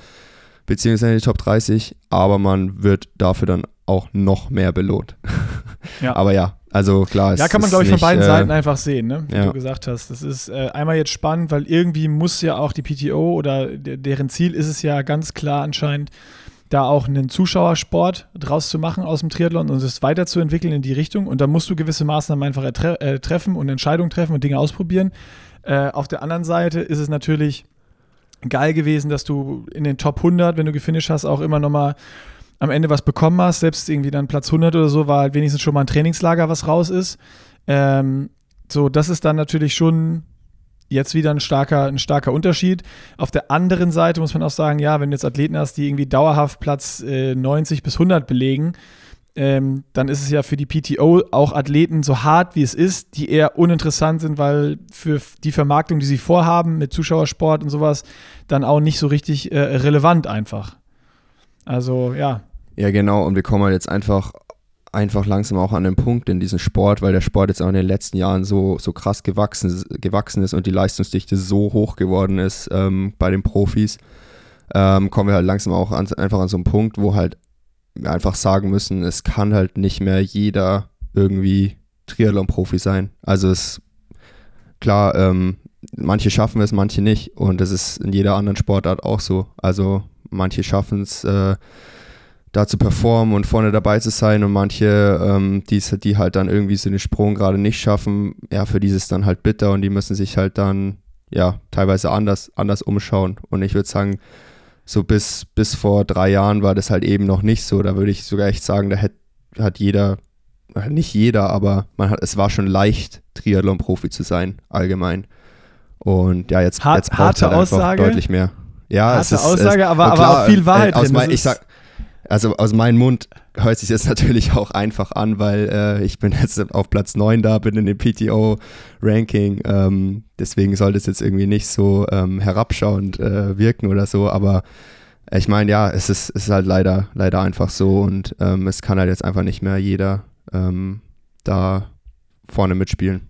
beziehungsweise in die Top 30, aber man wird dafür dann auch noch mehr belohnt. Ja. Aber ja, also klar, es Ja, kann man, ist glaube ich, von beiden äh, Seiten einfach sehen, ne? wie ja. du gesagt hast. Das ist äh, einmal jetzt spannend, weil irgendwie muss ja auch die PTO oder de deren Ziel ist es ja ganz klar anscheinend, da auch einen Zuschauersport draus zu machen aus dem Triathlon und es weiterzuentwickeln in die Richtung. Und da musst du gewisse Maßnahmen einfach äh, treffen und Entscheidungen treffen und Dinge ausprobieren. Äh, auf der anderen Seite ist es natürlich geil gewesen, dass du in den Top 100, wenn du gefinisht hast, auch immer nochmal am Ende was bekommen hast. Selbst irgendwie dann Platz 100 oder so war halt wenigstens schon mal ein Trainingslager, was raus ist. Ähm, so, das ist dann natürlich schon jetzt wieder ein starker, ein starker Unterschied. Auf der anderen Seite muss man auch sagen, ja, wenn du jetzt Athleten hast, die irgendwie dauerhaft Platz äh, 90 bis 100 belegen, ähm, dann ist es ja für die PTO auch Athleten so hart wie es ist, die eher uninteressant sind, weil für die Vermarktung, die sie vorhaben mit Zuschauersport und sowas, dann auch nicht so richtig äh, relevant einfach. Also ja, Ja, genau. Und wir kommen halt jetzt einfach, einfach langsam auch an den Punkt in diesem Sport, weil der Sport jetzt auch in den letzten Jahren so, so krass gewachsen, gewachsen ist und die Leistungsdichte so hoch geworden ist ähm, bei den Profis, ähm, kommen wir halt langsam auch an, einfach an so einen Punkt, wo halt einfach sagen müssen, es kann halt nicht mehr jeder irgendwie Triathlon-Profi sein. Also es klar, ähm, manche schaffen es, manche nicht. Und das ist in jeder anderen Sportart auch so. Also manche schaffen es, äh, da zu performen und vorne dabei zu sein und manche, ähm, die, die halt dann irgendwie so den Sprung gerade nicht schaffen, ja, für die ist es dann halt bitter und die müssen sich halt dann, ja, teilweise anders, anders umschauen. Und ich würde sagen, so bis, bis vor drei Jahren war das halt eben noch nicht so. Da würde ich sogar echt sagen, da hat, hat jeder, äh, nicht jeder, aber man hat, es war schon leicht, Triathlon-Profi zu sein, allgemein. Und ja, jetzt, Hart- jetzt braucht harte halt einfach Aussage. deutlich mehr. Ja, Harte es ist, Aussage, es, aber- und aber auch viel Wahrheit äh, aus drin. mein, ich sag, also aus meinem Mund hört sich das natürlich auch einfach an, weil äh, ich bin jetzt auf Platz 9 da, bin in dem PTO-Ranking. Ähm, deswegen soll das jetzt irgendwie nicht so ähm, herabschauend äh, wirken oder so, aber ich meine, ja, es ist, es ist halt leider, leider einfach so und ähm, es kann halt jetzt einfach nicht mehr jeder ähm, da vorne mitspielen.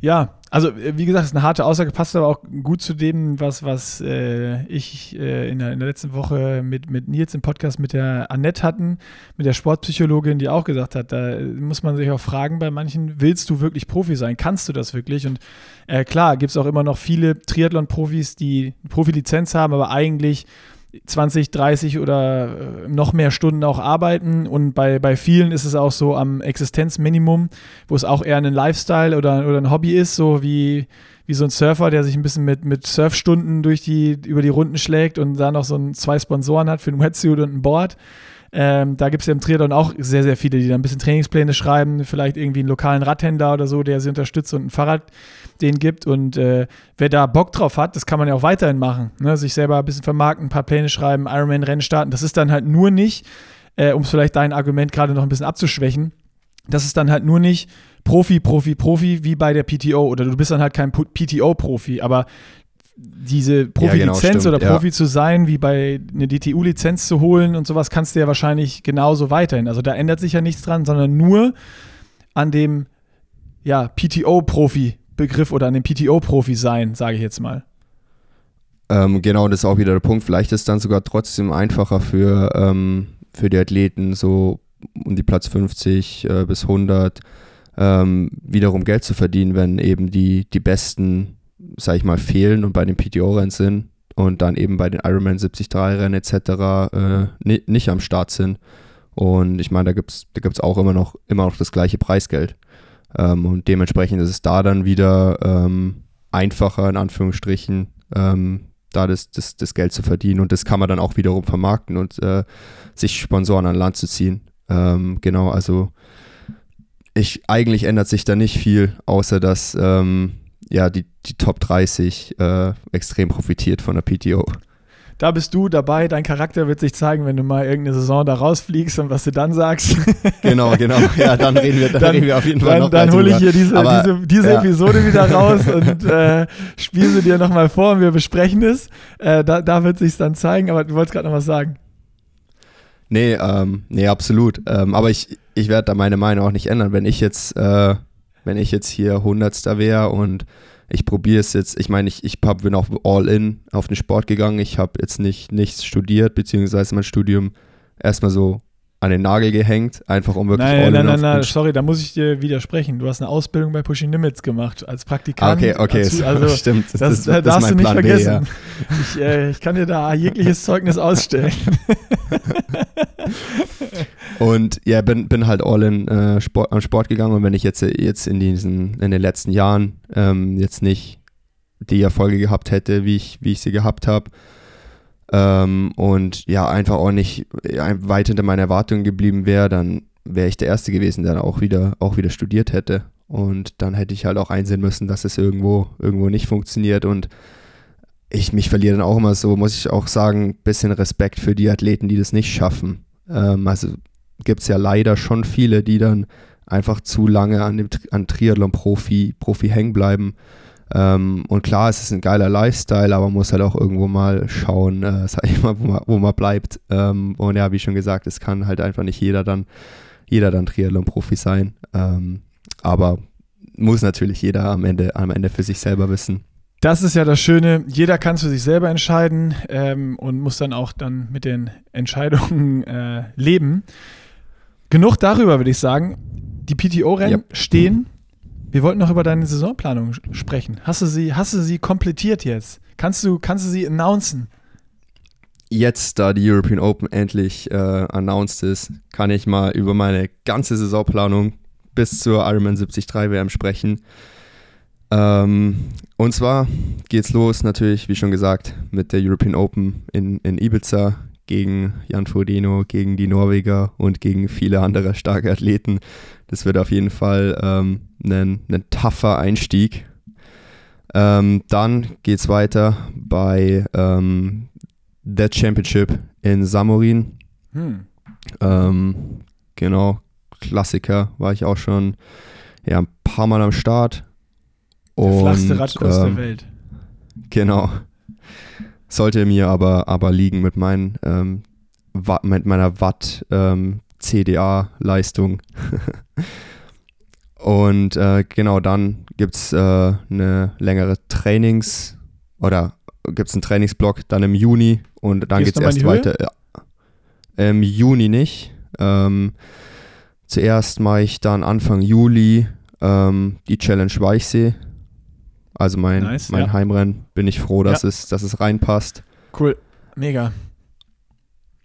Ja, also äh, wie gesagt, ist eine harte Aussage, passt aber auch gut zu dem, was, was äh, ich äh, in, der, in der letzten Woche mit, mit Nils im Podcast mit der Annette hatten, mit der Sportpsychologin, die auch gesagt hat, da muss man sich auch fragen bei manchen, willst du wirklich Profi sein? Kannst du das wirklich? Und äh, klar, gibt es auch immer noch viele Triathlon-Profis, die Profilizenz haben, aber eigentlich 20, 30 oder äh, noch mehr Stunden auch arbeiten. Und bei, bei vielen ist es auch so am Existenzminimum, wo es auch eher ein Lifestyle oder, oder ein Hobby ist, so wie, wie so ein Surfer, der sich ein bisschen mit, mit Surfstunden durch die, über die Runden schlägt und da noch so ein, zwei Sponsoren hat für ein Wetsuit und ein Board. Ähm, da gibt es ja im Triathlon auch sehr, sehr viele, die da ein bisschen Trainingspläne schreiben, vielleicht irgendwie einen lokalen Radhändler oder so, der sie unterstützt und ein Fahrrad den gibt. Und äh, wer da Bock drauf hat, das kann man ja auch weiterhin machen. Ne? Sich selber ein bisschen vermarkten, ein paar Pläne schreiben, Ironman-Rennen starten. Das ist dann halt nur nicht, äh, um es vielleicht dein Argument gerade noch ein bisschen abzuschwächen, das ist dann halt nur nicht Profi, Profi, Profi wie bei der PTO oder du bist dann halt kein PTO-Profi, aber diese Profilizenz genau, stimmt, oder ja. Profi zu sein, wie bei eine DTU-Lizenz zu holen und sowas, kannst du ja wahrscheinlich genauso weiterhin. Also da ändert sich ja nichts dran, sondern nur an dem ja, PTO-Profi-Begriff oder an dem PTO-Profi sein, sage ich jetzt mal. Ähm, genau, das ist auch wieder der Punkt. Vielleicht ist es dann sogar trotzdem einfacher für, ähm, für die Athleten, so um die Platz 50 äh, bis 100 ähm, wiederum Geld zu verdienen, wenn eben die, die Besten, sag ich mal, fehlen und bei den PTO-Rennen sind und dann eben bei den Ironman 73-Rennen etc. Äh, ni nicht am Start sind. Und ich meine, da gibt es da gibt's auch immer noch, immer noch das gleiche Preisgeld. Ähm, und dementsprechend ist es da dann wieder ähm, einfacher, in Anführungsstrichen, ähm, da das, das, das Geld zu verdienen. Und das kann man dann auch wiederum vermarkten und äh, sich Sponsoren an Land zu ziehen. Ähm, genau, also ich, eigentlich ändert sich da nicht viel, außer dass ähm, ja, die, die Top 30 äh, extrem profitiert von der PTO. da bist du dabei. Dein Charakter wird sich zeigen, wenn du mal irgendeine Saison da rausfliegst und was du dann sagst. Genau, genau. Ja, dann reden wir, dann, Dann- reden wir auf jeden Fall Dann, noch dann hole ich hier diese, Aber, diese, diese ja. Episode wieder raus und äh, spiele sie dir nochmal vor und wir besprechen es. Äh, da, da wird sich dann zeigen, aber du wolltest gerade noch was sagen. Nee, ähm, nee, absolut. Ähm, aber ich, ich werde da meine Meinung auch nicht ändern. Wenn ich jetzt, äh, wenn ich jetzt hier Hundertster wäre und ich probiere es jetzt, ich meine, ich, ich hab, bin auch all in auf den Sport gegangen. Ich habe jetzt nicht nichts studiert, beziehungsweise mein Studium erstmal so an den Nagel gehängt, einfach um wirklich Nein, nein, in nein, nein, sorry, da muss ich dir widersprechen. Du hast eine Ausbildung bei Pushing Limits gemacht als Praktikant. Okay, okay, Als, so- also stimmt. das, äh, darfst du nicht vergessen. Ich, äh, ich kann dir da jegliches Zeugnis ausstellen. Und ja, bin, bin halt all in äh, Sport, am Sport gegangen und wenn ich jetzt, jetzt in diesen, in den letzten Jahren ähm, jetzt nicht die Erfolge gehabt hätte, wie ich, wie ich sie gehabt habe, ähm, und ja, einfach auch nicht weit hinter meinen Erwartungen geblieben wäre, dann wäre ich der Erste gewesen, der dann auch wieder, auch wieder studiert hätte. Und dann hätte ich halt auch einsehen müssen, dass es irgendwo, irgendwo nicht funktioniert. Und ich mich verliere dann auch immer so, muss ich auch sagen, ein bisschen Respekt für die Athleten, die das nicht schaffen. Ähm, also gibt es ja leider schon viele, die dann einfach zu lange an dem an Triathlon-Profi Profi hängen bleiben. Ähm, und klar, es ist ein geiler Lifestyle, aber man muss halt auch irgendwo mal schauen, äh, sag ich mal, wo man, wo man bleibt. Ähm, und ja, wie schon gesagt, es kann halt einfach nicht jeder dann, jeder dann Triathlon-Profi sein. Ähm, aber muss natürlich jeder am Ende, am Ende für sich selber wissen. Das ist ja das Schöne. Jeder kann es für sich selber entscheiden ähm, und muss dann auch dann mit den Entscheidungen äh, leben. Genug darüber, würde ich sagen. Die PTO-Rennen Ja. stehen. Wir wollten noch über deine Saisonplanung sprechen. Hast du sie, hast du sie komplettiert jetzt? Kannst du, kannst du sie announcen? jetzt, da die European Open endlich äh, announced ist, kann ich mal über meine ganze Saisonplanung bis zur Ironman 73 WM sprechen. Ähm, und zwar geht's los natürlich, wie schon gesagt, mit der European Open in, in Ibiza gegen Jan Frodeno, gegen die Norweger und gegen viele andere starke Athleten. Das wird auf jeden Fall ähm, ein, ein tougher Einstieg. Ähm, dann geht's weiter bei ähm, der Championship in Samorin. Hm. Ähm, genau, Klassiker war ich auch schon ja, ein paar Mal am Start. Der flachste Und, Radkurs ähm, der Welt. Genau. Sollte mir aber, aber liegen mit, meinen, ähm, Watt, mit meiner Watt ähm. Und äh, genau, dann gibt es äh, eine längere Trainings- oder gibt es einen Trainingsblock dann im Juni und dann geht es erst weiter. Ja. Im Juni nicht. Ähm, zuerst mache ich dann Anfang Juli ähm, die Challenge Weichsee. Also mein, Nice, mein ja. Heimrennen. Bin ich froh, dass, es, dass es reinpasst. Cool. Mega.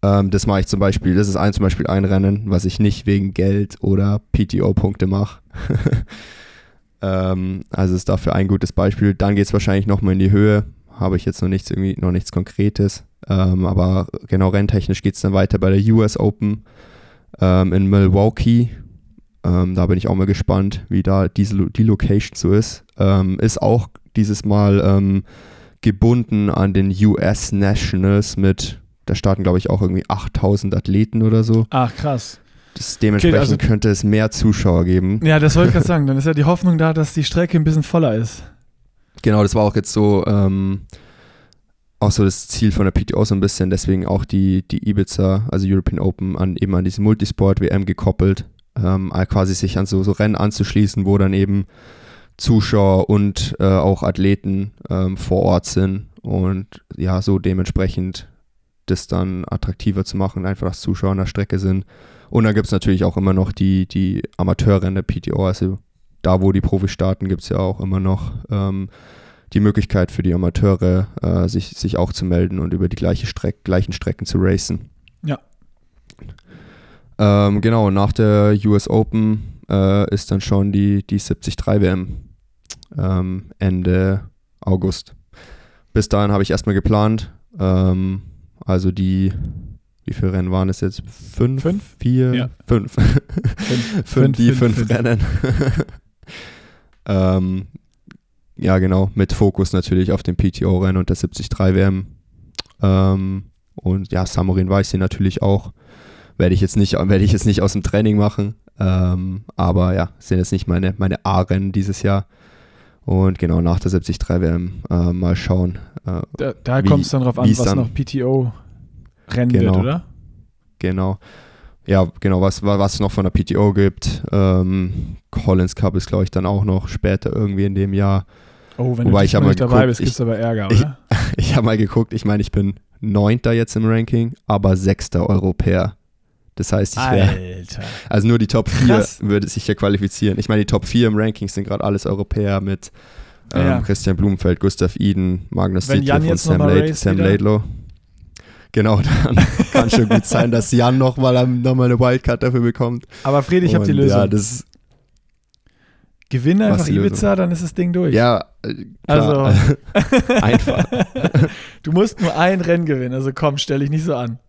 Ähm, das mache ich zum Beispiel, das ist ein, zum Beispiel ein Rennen, was ich nicht wegen Geld oder PTO-Punkte mache. ähm, also ist dafür ein gutes Beispiel. Dann geht es wahrscheinlich nochmal in die Höhe. Habe ich jetzt noch nichts irgendwie, noch nichts Konkretes. Ähm, aber genau renntechnisch geht es dann weiter bei der US Open ähm, in Milwaukee. Ähm, da bin ich auch mal gespannt, wie da diese, die Location so ist. Ähm, ist auch dieses Mal ähm, gebunden an den US Nationals mit, da starten glaube ich auch irgendwie 8000 Athleten oder so. Ach, krass. Das, dementsprechend also- könnte es mehr Zuschauer geben. Ja, das wollte ich gerade sagen. Dann ist ja die Hoffnung da, dass die Strecke ein bisschen voller ist. Genau, das war auch jetzt so, ähm, auch so das Ziel von der PTO so ein bisschen, deswegen auch die, die Ibiza, also European Open, an, eben an diese Multisport-WM gekoppelt, ähm, äh, quasi sich an so, so Rennen anzuschließen, wo dann eben Zuschauer und äh, auch Athleten ähm, vor Ort sind und ja, so dementsprechend das dann attraktiver zu machen, einfach dass Zuschauer an der Strecke sind. Und dann gibt es natürlich auch immer noch die, die Amateurrennen der PTO, also da, wo die Profis starten, gibt es ja auch immer noch ähm, die Möglichkeit für die Amateure, äh, sich, sich auch zu melden und über die gleiche Streck, gleichen Strecken zu racen. Ja. Ähm, genau, nach der US Open äh, ist dann schon die, die 73 WM ähm, Ende August. Bis dahin habe ich erstmal geplant, ähm, also die, wie viele Rennen waren es jetzt? Fünf? Fünf? Vier? Ja. Fünf. Fünf, fünf, die fünf, fünf. Rennen. ähm, ja, genau, mit Fokus natürlich auf dem PTO-Rennen und der 73 WM. Ähm, und ja, Samurin weiß sie natürlich auch. Werde ich jetzt nicht, werde ich jetzt nicht aus dem Training machen. Ähm, aber ja, sind jetzt nicht meine, meine A-Rennen dieses Jahr. Und genau nach der 73 WM äh, mal schauen. Äh, da, da kommt es dann drauf an, was dann, noch PTO-Rennen genau, wird, oder? Genau. Ja, genau, was, was es noch von der PTO gibt. Ähm, Collins Cup ist, glaube ich, dann auch noch später irgendwie in dem Jahr. Oh, wenn Wobei du nicht geguckt, dabei bist, gibt es aber Ärger, oder? Ich, ich habe mal geguckt, ich meine, ich bin Neunter jetzt im Ranking, aber Sechster Europäer. Das heißt, ich wäre. Also nur die Top 4 Krass. würde sich ja qualifizieren. Ich meine, die Top 4 im Ranking sind gerade alles Europäer mit ähm, ja. Christian Blumenfeld, Gustav Iden, Magnus Ditlev und Sam, Lade, Sam Laidlow. Genau, dann kann schon gut sein, dass Jan nochmal noch mal eine Wildcard dafür bekommt. Aber Fried, ich habe die Lösung. Ja, das Gewinne einfach Ibiza, dann ist das Ding durch. Ja, äh, klar. Also einfach. du musst nur ein Rennen gewinnen, also komm, stell dich nicht so an.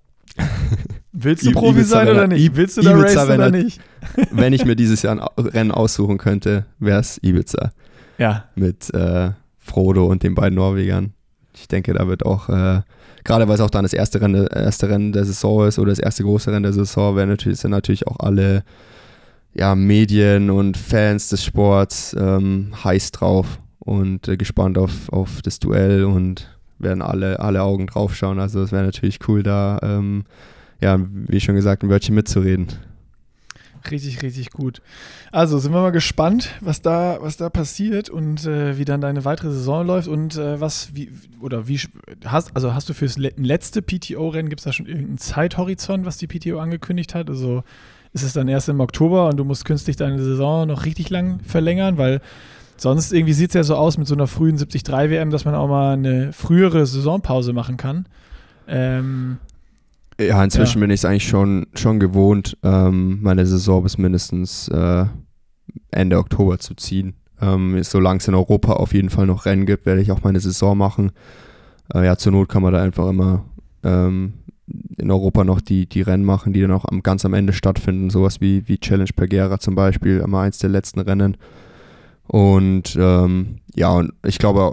Willst du Profi Ibiza sein oder nicht? Willst du da Ibiza, racen oder nicht? wenn ich mir dieses Jahr ein Rennen aussuchen könnte, wäre es Ibiza. Ja. Mit äh, Frodo und den beiden Norwegern. Ich denke, da wird auch, äh, gerade weil es auch dann das erste Rennen, erste Rennen der Saison ist oder das erste große Rennen der Saison, werden natürlich, sind natürlich auch alle ja, Medien und Fans des Sports ähm, heiß drauf und äh, gespannt auf, auf das Duell und werden alle, alle Augen drauf schauen. Also es wäre natürlich cool, da ähm, ja, wie schon gesagt, ein Wörtchen mitzureden. Richtig, richtig gut. Also sind wir mal gespannt, was da, was da passiert und äh, wie dann deine weitere Saison läuft und äh, was, wie, oder wie, hast, also hast du fürs letzte PTO-Rennen, gibt es da schon irgendeinen Zeithorizont, was die PTO angekündigt hat? Also ist es dann erst im Oktober und du musst künstlich deine Saison noch richtig lang verlängern, weil sonst irgendwie sieht es ja so aus mit so einer frühen 73 WM, dass man auch mal eine frühere Saisonpause machen kann. Ähm, ja, inzwischen ja. bin ich es eigentlich schon, schon gewohnt, ähm, meine Saison bis mindestens äh, Ende Oktober zu ziehen. Ähm, solange es in Europa auf jeden Fall noch Rennen gibt, werde ich auch meine Saison machen. Äh, ja, zur Not kann man da einfach immer ähm, in Europa noch die, die Rennen machen, die dann auch am, ganz am Ende stattfinden. Sowas wie, wie Challenge Pagera zum Beispiel, immer eins der letzten Rennen. Und ähm, ja, und ich glaube,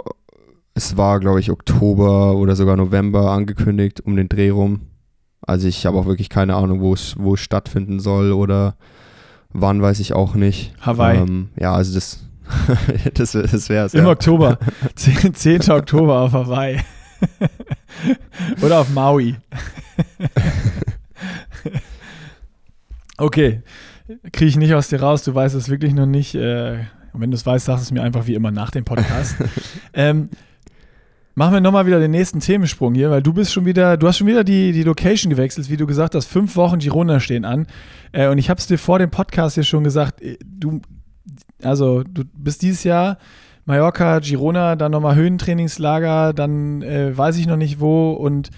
es war, glaube ich, Oktober oder sogar November angekündigt, um den Dreh rum. Also ich habe auch wirklich keine Ahnung, wo es, wo es stattfinden soll oder wann, weiß ich auch nicht. Hawaii. Ähm, ja, also das, das, das wäre es. Im ja. Oktober. 10, 10. Oktober auf Hawaii. oder auf Maui. okay, kriege ich nicht aus dir raus. Du weißt es wirklich noch nicht. Äh, wenn du es weißt, sag es mir einfach wie immer nach dem Podcast. ähm, Machen wir nochmal wieder den nächsten Themensprung hier, weil du bist schon wieder, du hast schon wieder die, die Location gewechselt, wie du gesagt hast, fünf Wochen Girona stehen an. Äh, und ich habe es dir vor dem Podcast hier schon gesagt, äh, du, also du bist dieses Jahr Mallorca, Girona, dann nochmal Höhentrainingslager, dann äh, weiß ich noch nicht wo und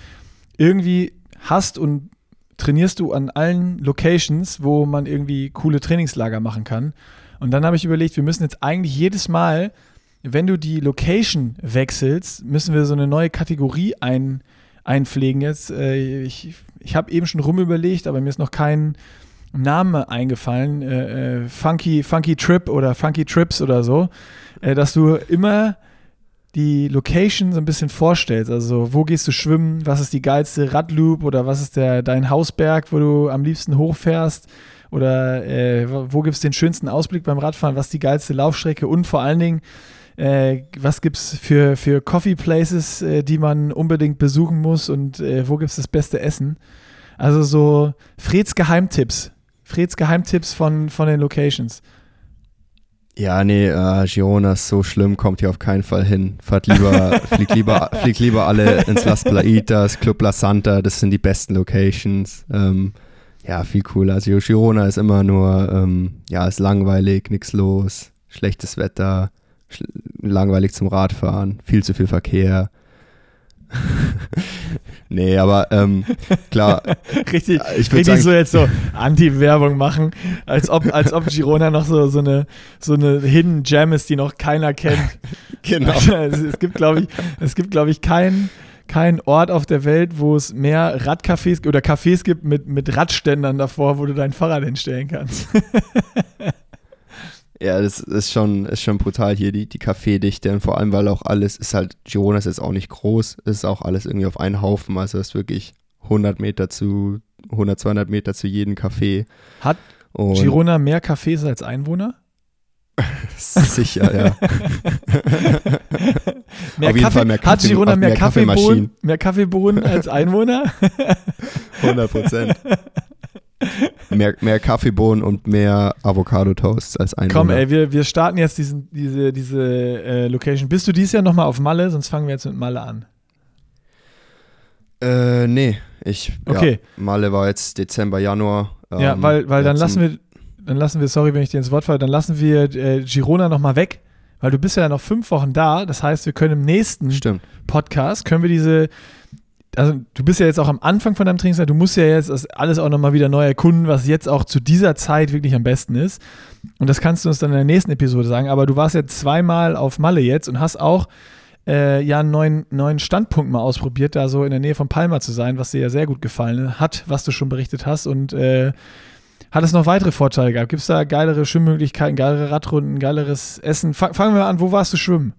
irgendwie hast und trainierst du an allen Locations, wo man irgendwie coole Trainingslager machen kann. Und dann habe ich überlegt, wir müssen jetzt eigentlich jedes Mal wenn du die Location wechselst, müssen wir so eine neue Kategorie ein, einpflegen jetzt. Äh, ich ich habe eben schon rumüberlegt, aber mir ist noch kein Name eingefallen. Äh, äh, Funky, Funky Trip oder Funky Trips oder so. Äh, dass du immer die Location so ein bisschen vorstellst. Also, wo gehst du schwimmen? Was ist die geilste Radloop? Oder was ist der, dein Hausberg, wo du am liebsten hochfährst? Oder äh, wo gibt es den schönsten Ausblick beim Radfahren? Was ist die geilste Laufstrecke? Und vor allen Dingen, äh, was gibt es für, für Coffee Places, äh, die man unbedingt besuchen muss und äh, wo gibt es das beste Essen? Also so Freds Geheimtipps. Freds Geheimtipps von, von den Locations. Ja, nee, äh, Girona ist so schlimm, kommt hier auf keinen Fall hin. Fahrt lieber, fliegt, lieber, fliegt lieber alle ins Las Plaitas, Club La Santa, das sind die besten Locations. Ähm, ja, viel cooler. Also Girona ist immer nur, ähm, ja, ist langweilig, nichts los, schlechtes Wetter, langweilig zum Radfahren, viel zu viel Verkehr. nee, aber ähm, klar. richtig, ich richtig sagen, so jetzt so Anti-Werbung machen, als ob, als ob Girona noch so, so, eine, so eine Hidden Gem ist, die noch keiner kennt. genau. es gibt, glaube ich, es gibt, glaube ich, keinen kein Ort auf der Welt, wo es mehr Radcafés oder Cafés gibt mit, mit Radständern davor, wo du dein Fahrrad hinstellen kannst. Ja, das ist schon, ist schon brutal hier, die, die Kaffeedichte und vor allem, weil auch alles ist halt, Girona ist jetzt auch nicht groß, ist auch alles irgendwie auf einen Haufen, also ist wirklich 100 Meter zu, 100, 200 Meter zu jedem Café. Hat Und Girona mehr Cafés als Einwohner? Sicher, ja. Mehr Auf jeden Fall mehr Hat Kaffee- Girona auf mehr, mehr Kaffeebohnen, mehr Kaffeebohnen als Einwohner? 100 Prozent. Mehr, mehr Kaffeebohnen und mehr Avocado-Toasts als ein Komm, ey, wir, wir starten jetzt diesen, diese, diese äh, Location. Bist du dieses Jahr nochmal auf Malle? Sonst fangen wir jetzt mit Malle an. Äh, nee. Ich, Okay. ja, Malle war jetzt Dezember, Januar. ja, ähm, weil, weil dann lassen wir, dann lassen wir, sorry, wenn ich dir ins Wort falle, dann lassen wir äh, Girona nochmal weg, weil du bist ja noch fünf Wochen da. Das heißt, wir können im nächsten Stimmt. Podcast, können wir diese, also du bist ja jetzt auch am Anfang von deinem Trainingszeit, du musst ja jetzt alles auch nochmal wieder neu erkunden, was jetzt auch zu dieser Zeit wirklich am besten ist. Und das kannst du uns dann in der nächsten Episode sagen. Aber du warst ja zweimal auf Malle jetzt und hast auch äh, ja einen neuen, neuen Standpunkt mal ausprobiert, da so in der Nähe von Palma zu sein, was dir ja sehr gut gefallen hat, was du schon berichtet hast. Und äh, hat es noch weitere Vorteile gehabt? Gibt es da geilere Schwimmmöglichkeiten, geilere Radrunden, geileres Essen? Fang, fangen wir an, wo warst du schwimmen?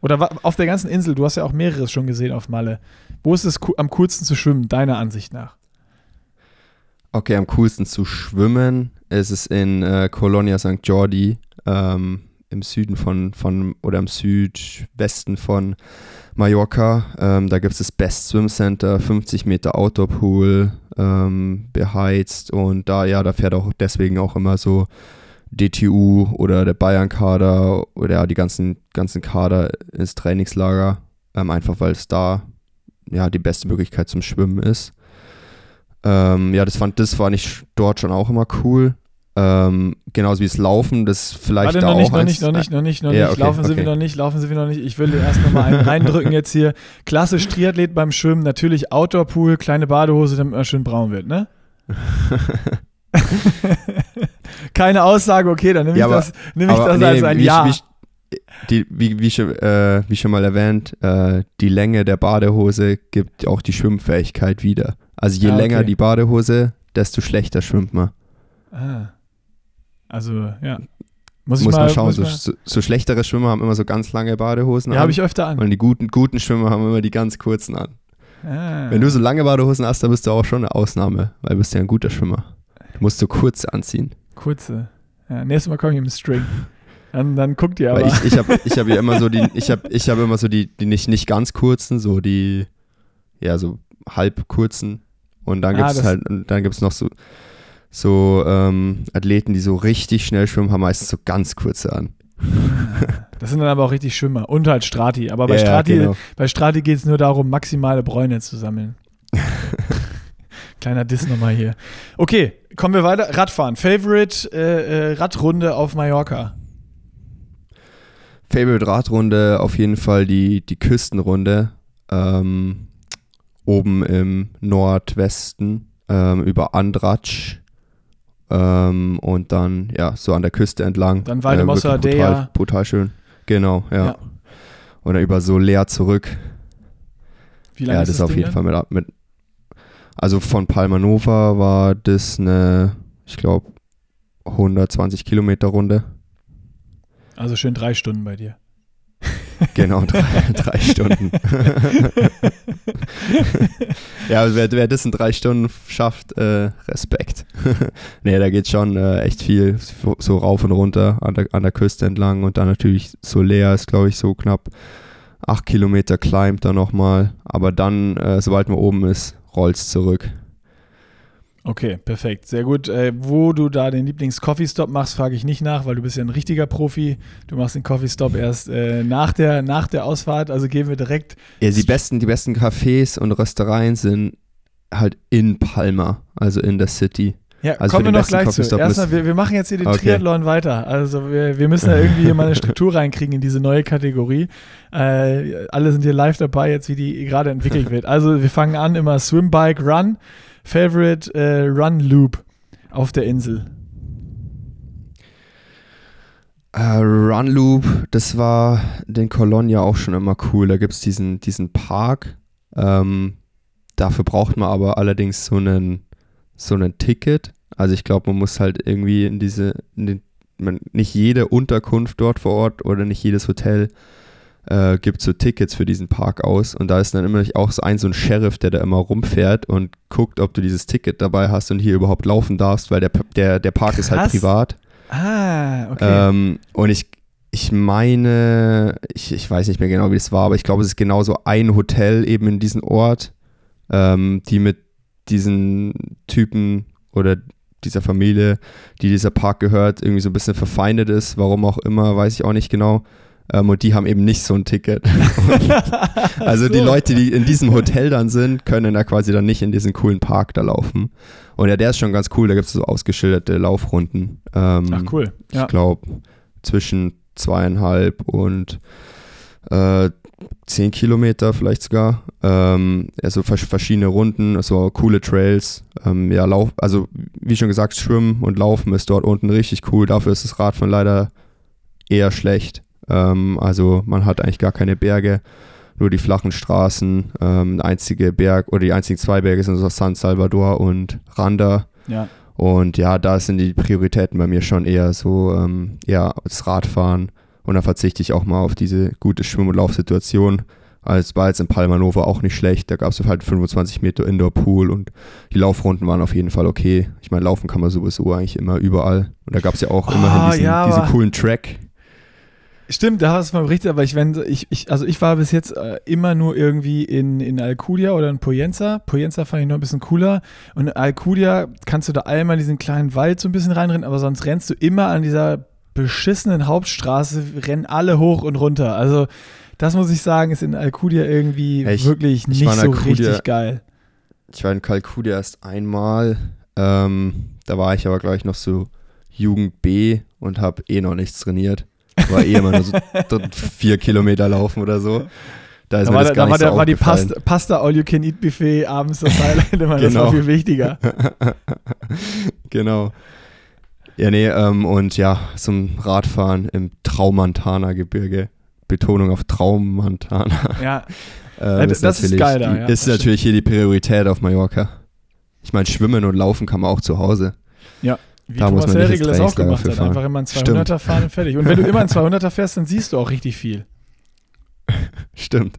Oder auf der ganzen Insel, du hast ja auch mehreres schon gesehen auf Malle. Wo ist es am coolsten zu schwimmen, deiner Ansicht nach? Okay, am coolsten zu schwimmen ist es in äh, Colonia St. Jordi, ähm, im Süden von, von, oder im Südwesten von Mallorca. Ähm, da gibt es das Best Swim Center, 50 Meter Outdoor-Pool, ähm, beheizt und da, ja, da fährt auch deswegen auch immer so DTU oder der Bayern-Kader oder ja, die ganzen, ganzen Kader ins Trainingslager, ähm, einfach weil es da ja die beste Möglichkeit zum Schwimmen ist. Ähm, ja, das fand, das fand ich dort schon auch immer cool. Ähm, genauso wie das Laufen, das vielleicht Warte, da noch auch nicht, noch eins- nicht, noch nicht, noch nicht, noch Ja, nicht. okay, laufen Sie okay. noch nicht, laufen Sie noch nicht. Ich will erst nochmal einen reindrücken jetzt hier. Klassisch Triathlet beim Schwimmen, natürlich Outdoor-Pool, kleine Badehose, damit man schön braun wird, ne? Keine Aussage, okay, dann nehme ich Ja, aber- das, nehm ich das nee, als ein wie, Ja. Wie, die, wie, wie, schon, äh, wie schon mal erwähnt, äh, die Länge der Badehose gibt auch die Schwimmfähigkeit wieder. Also je Ah, okay. länger die Badehose, desto schlechter schwimmt man. Ah. Also, ja. Muss ich Muss mal, man schauen, muss so, so, so schlechtere Schwimmer haben immer so ganz lange Badehosen Ja, an. habe ich öfter an. und die guten, guten Schwimmer haben immer die ganz kurzen an. Ah. Wenn du so lange Badehosen hast, dann bist du auch schon eine Ausnahme, weil du bist ja ein guter Schwimmer. Du musst so kurze anziehen. Kurze. Ja, nächstes Mal komme ich im String. Dann, dann guckt ihr aber. Weil ich, ich habe ich hab ja immer so die, ich habe ich hab immer so die, die nicht, nicht ganz kurzen, so die, ja, so halb kurzen. Und dann Ah, gibt es das- halt, dann gibt es noch so, so ähm, Athleten, die so richtig schnell schwimmen, haben meistens so ganz kurze an. Das sind dann aber auch richtig Schwimmer. Und halt Strati. Aber bei Ja, ja, Strati, genau. bei Strati geht es nur darum, maximale Bräune zu sammeln. Kleiner Diss nochmal hier. Okay, kommen wir weiter. Radfahren. Favorite äh, äh, Radrunde auf Mallorca. Favorite Radrunde auf jeden Fall die, die Küstenrunde. Ähm, oben im Nordwesten ähm, über Andratsch. Ähm, und dann, ja, so an der Küste entlang. Dann wirklich Dea. brutal, brutal schön. Genau, ja. Ja. Oder über Soler zurück. Wie lange Ja, ist das das auf Ding jeden dann? Fall mit, mit. Also von Palma Nova war das eine, ich glaube, 120 Kilometer Runde. Also schön drei Stunden bei dir. Genau, drei, drei Stunden. ja, wer, wer das in drei Stunden schafft, äh, Respekt. nee, da geht schon äh, echt viel so, so rauf und runter an der, an der Küste entlang und dann natürlich Soler ist, glaube ich, so knapp acht Kilometer climbt da nochmal. Aber dann, äh, sobald man oben ist, rollt's zurück. Okay, perfekt. Sehr gut. Äh, wo du da den Lieblings-Coffee-Stop machst, frage ich nicht nach, weil du bist ja ein richtiger Profi. Du machst den Coffee-Stop erst äh, nach, der, nach der Ausfahrt. Also gehen wir direkt. Ja, die besten, die besten Cafés und Röstereien sind halt in Palma, also in der City. Ja, Also kommen wir noch gleich zu. Erstmal, wir, wir machen jetzt hier den Okay. Triathlon weiter. Also wir, wir müssen da irgendwie hier mal eine Struktur reinkriegen in diese neue Kategorie. Äh, alle sind hier live dabei, jetzt wie die gerade entwickelt wird. Also wir fangen an immer Swim, Bike, Run. Favorite äh, Run Loop auf der Insel. Äh, Run Loop, das war den Colonia auch schon immer cool. Da gibt es diesen, diesen Park. Ähm, dafür braucht man aber allerdings so einen, so einen Ticket. Also ich glaube, man muss halt irgendwie in diese, in den, man, nicht jede Unterkunft dort vor Ort oder nicht jedes Hotel äh, gibt so Tickets für diesen Park aus und da ist dann immer auch so ein so ein Sheriff, der da immer rumfährt und guckt, ob du dieses Ticket dabei hast und hier überhaupt laufen darfst, weil der, der, der Park ist halt Krass. privat. Ah, okay. Ähm, und ich, ich meine, ich, ich weiß nicht mehr genau, wie es war, aber ich glaube, es ist genauso ein Hotel eben in diesem Ort, ähm, die mit diesen Typen oder dieser Familie, die dieser Park gehört, irgendwie so ein bisschen verfeindet ist. Warum auch immer, weiß ich auch nicht genau. Ähm, und die haben eben nicht so ein Ticket. also die so. Leute, die in diesem Hotel dann sind, können da quasi dann nicht in diesen coolen Park da laufen. Und ja, der ist schon ganz cool. Da gibt es so ausgeschilderte Laufrunden. Ähm, Ach cool. Ja. Ich glaube, zwischen zweieinhalb und äh, zehn Kilometer vielleicht sogar. Ähm, also vers verschiedene Runden, so coole Trails. Ähm, ja, Lauf, also wie schon gesagt, Schwimmen und Laufen ist dort unten richtig cool. Dafür ist das Radfahren leider eher schlecht. Ähm, also man hat eigentlich gar keine Berge, nur die flachen Straßen. Ähm, der einzige Berg oder die einzigen zwei Berge sind so San Salvador und Randa. Ja. Und ja, da sind die Prioritäten bei mir schon eher so, ähm, ja, das Radfahren. Und da verzichte ich auch mal auf diese gute Schwimm- und Laufsituation. Als war jetzt in Palma Nova auch nicht schlecht. Da gab es halt 25 Meter Indoor-Pool und die Laufrunden waren auf jeden Fall okay. Ich meine, laufen kann man sowieso eigentlich immer überall. Und da gab es ja auch Oh, immerhin diesen, ja, diesen coolen Track. Stimmt, da hast du mal berichtet, aber ich, wenn, ich, ich, also ich war bis jetzt äh, immer nur irgendwie in, in Alcudia oder in Poyenza. Poyenza fand ich noch ein bisschen cooler. Und in Alcudia kannst du da einmal in diesen kleinen Wald so ein bisschen reinrennen, aber sonst rennst du immer an dieser beschissenen Hauptstraße, rennen alle hoch und runter. Also das muss ich sagen, ist in Alcudia irgendwie Ich- wirklich ich nicht so Alcudia- richtig geil. Ich war in Kalkut erst einmal. Ähm, da war ich aber gleich noch so Jugend B und habe eh noch nichts trainiert. War eh immer nur so vier Kilometer laufen oder so. Da ist Da mir war, das da gar war, nicht so der, war die. Pasta, Pasta All-You-Can-Eat-Buffet abends das Highlight immer. Das war Genau. viel wichtiger. genau. Ja, nee, ähm, und ja, zum Radfahren im Traumantana-Gebirge. Betonung auf Traumantana. Ja, Ähm, Ja, das ist natürlich geil da, ja, ist natürlich hier die Priorität auf Mallorca. Ich meine, schwimmen und laufen kann man auch zu Hause. Wie Da muss Thomas Herregel das auch gemacht hat. fahren. Einfach immer ein Stimmt. 200er fahren und fertig. Und wenn du immer ein 200er fährst, dann siehst du auch richtig viel. Stimmt.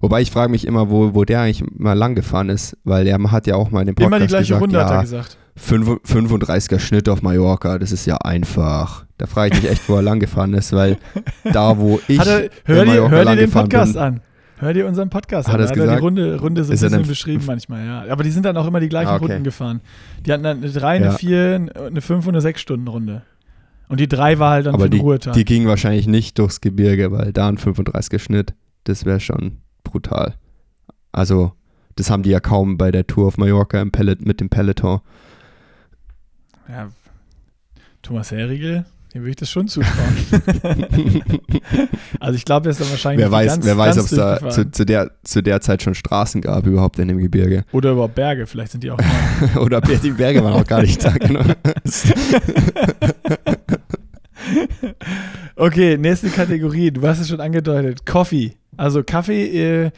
Wobei ich frage mich immer, wo, wo der eigentlich mal lang gefahren ist, weil der hat ja auch mal in dem Podcast immer die gleiche gesagt, Runde hat er ja, gesagt. 5 35er Schnitt auf Mallorca, das ist ja einfach. Da frage ich mich echt, wo er lang gefahren ist, weil da, wo ich Hat er, hör dir, hör dir den Podcast bin, an. Hör dir unseren Podcast Hat an. hat er die gesagt? Runde, Runde so ein bisschen beschrieben manchmal, ja. Aber die sind dann auch immer die gleichen Ah, okay. Runden gefahren. Die hatten dann eine 3, eine Ja. 4, eine 5 und eine 6 Stunden Runde. Und die 3 war halt dann aber für den die, Ruhetag. die ging wahrscheinlich nicht durchs Gebirge, weil da ein 35er Schnitt, das wäre schon brutal. Also, das haben die ja kaum bei der Tour auf Mallorca im Pellet, mit dem Peloton. ja. Thomas Herriegel, dem würde ich das schon zutrauen. also ich glaube, er ist dann wahrscheinlich Wer weiß, ganz, wer weiß ob es da zu, zu, der, zu der Zeit schon Straßen gab überhaupt in dem Gebirge. Oder überhaupt Berge, vielleicht sind die auch. Oder die Berge waren auch gar nicht da, genau. Okay, nächste Kategorie. Du hast es schon angedeutet. Coffee. Also Kaffee äh,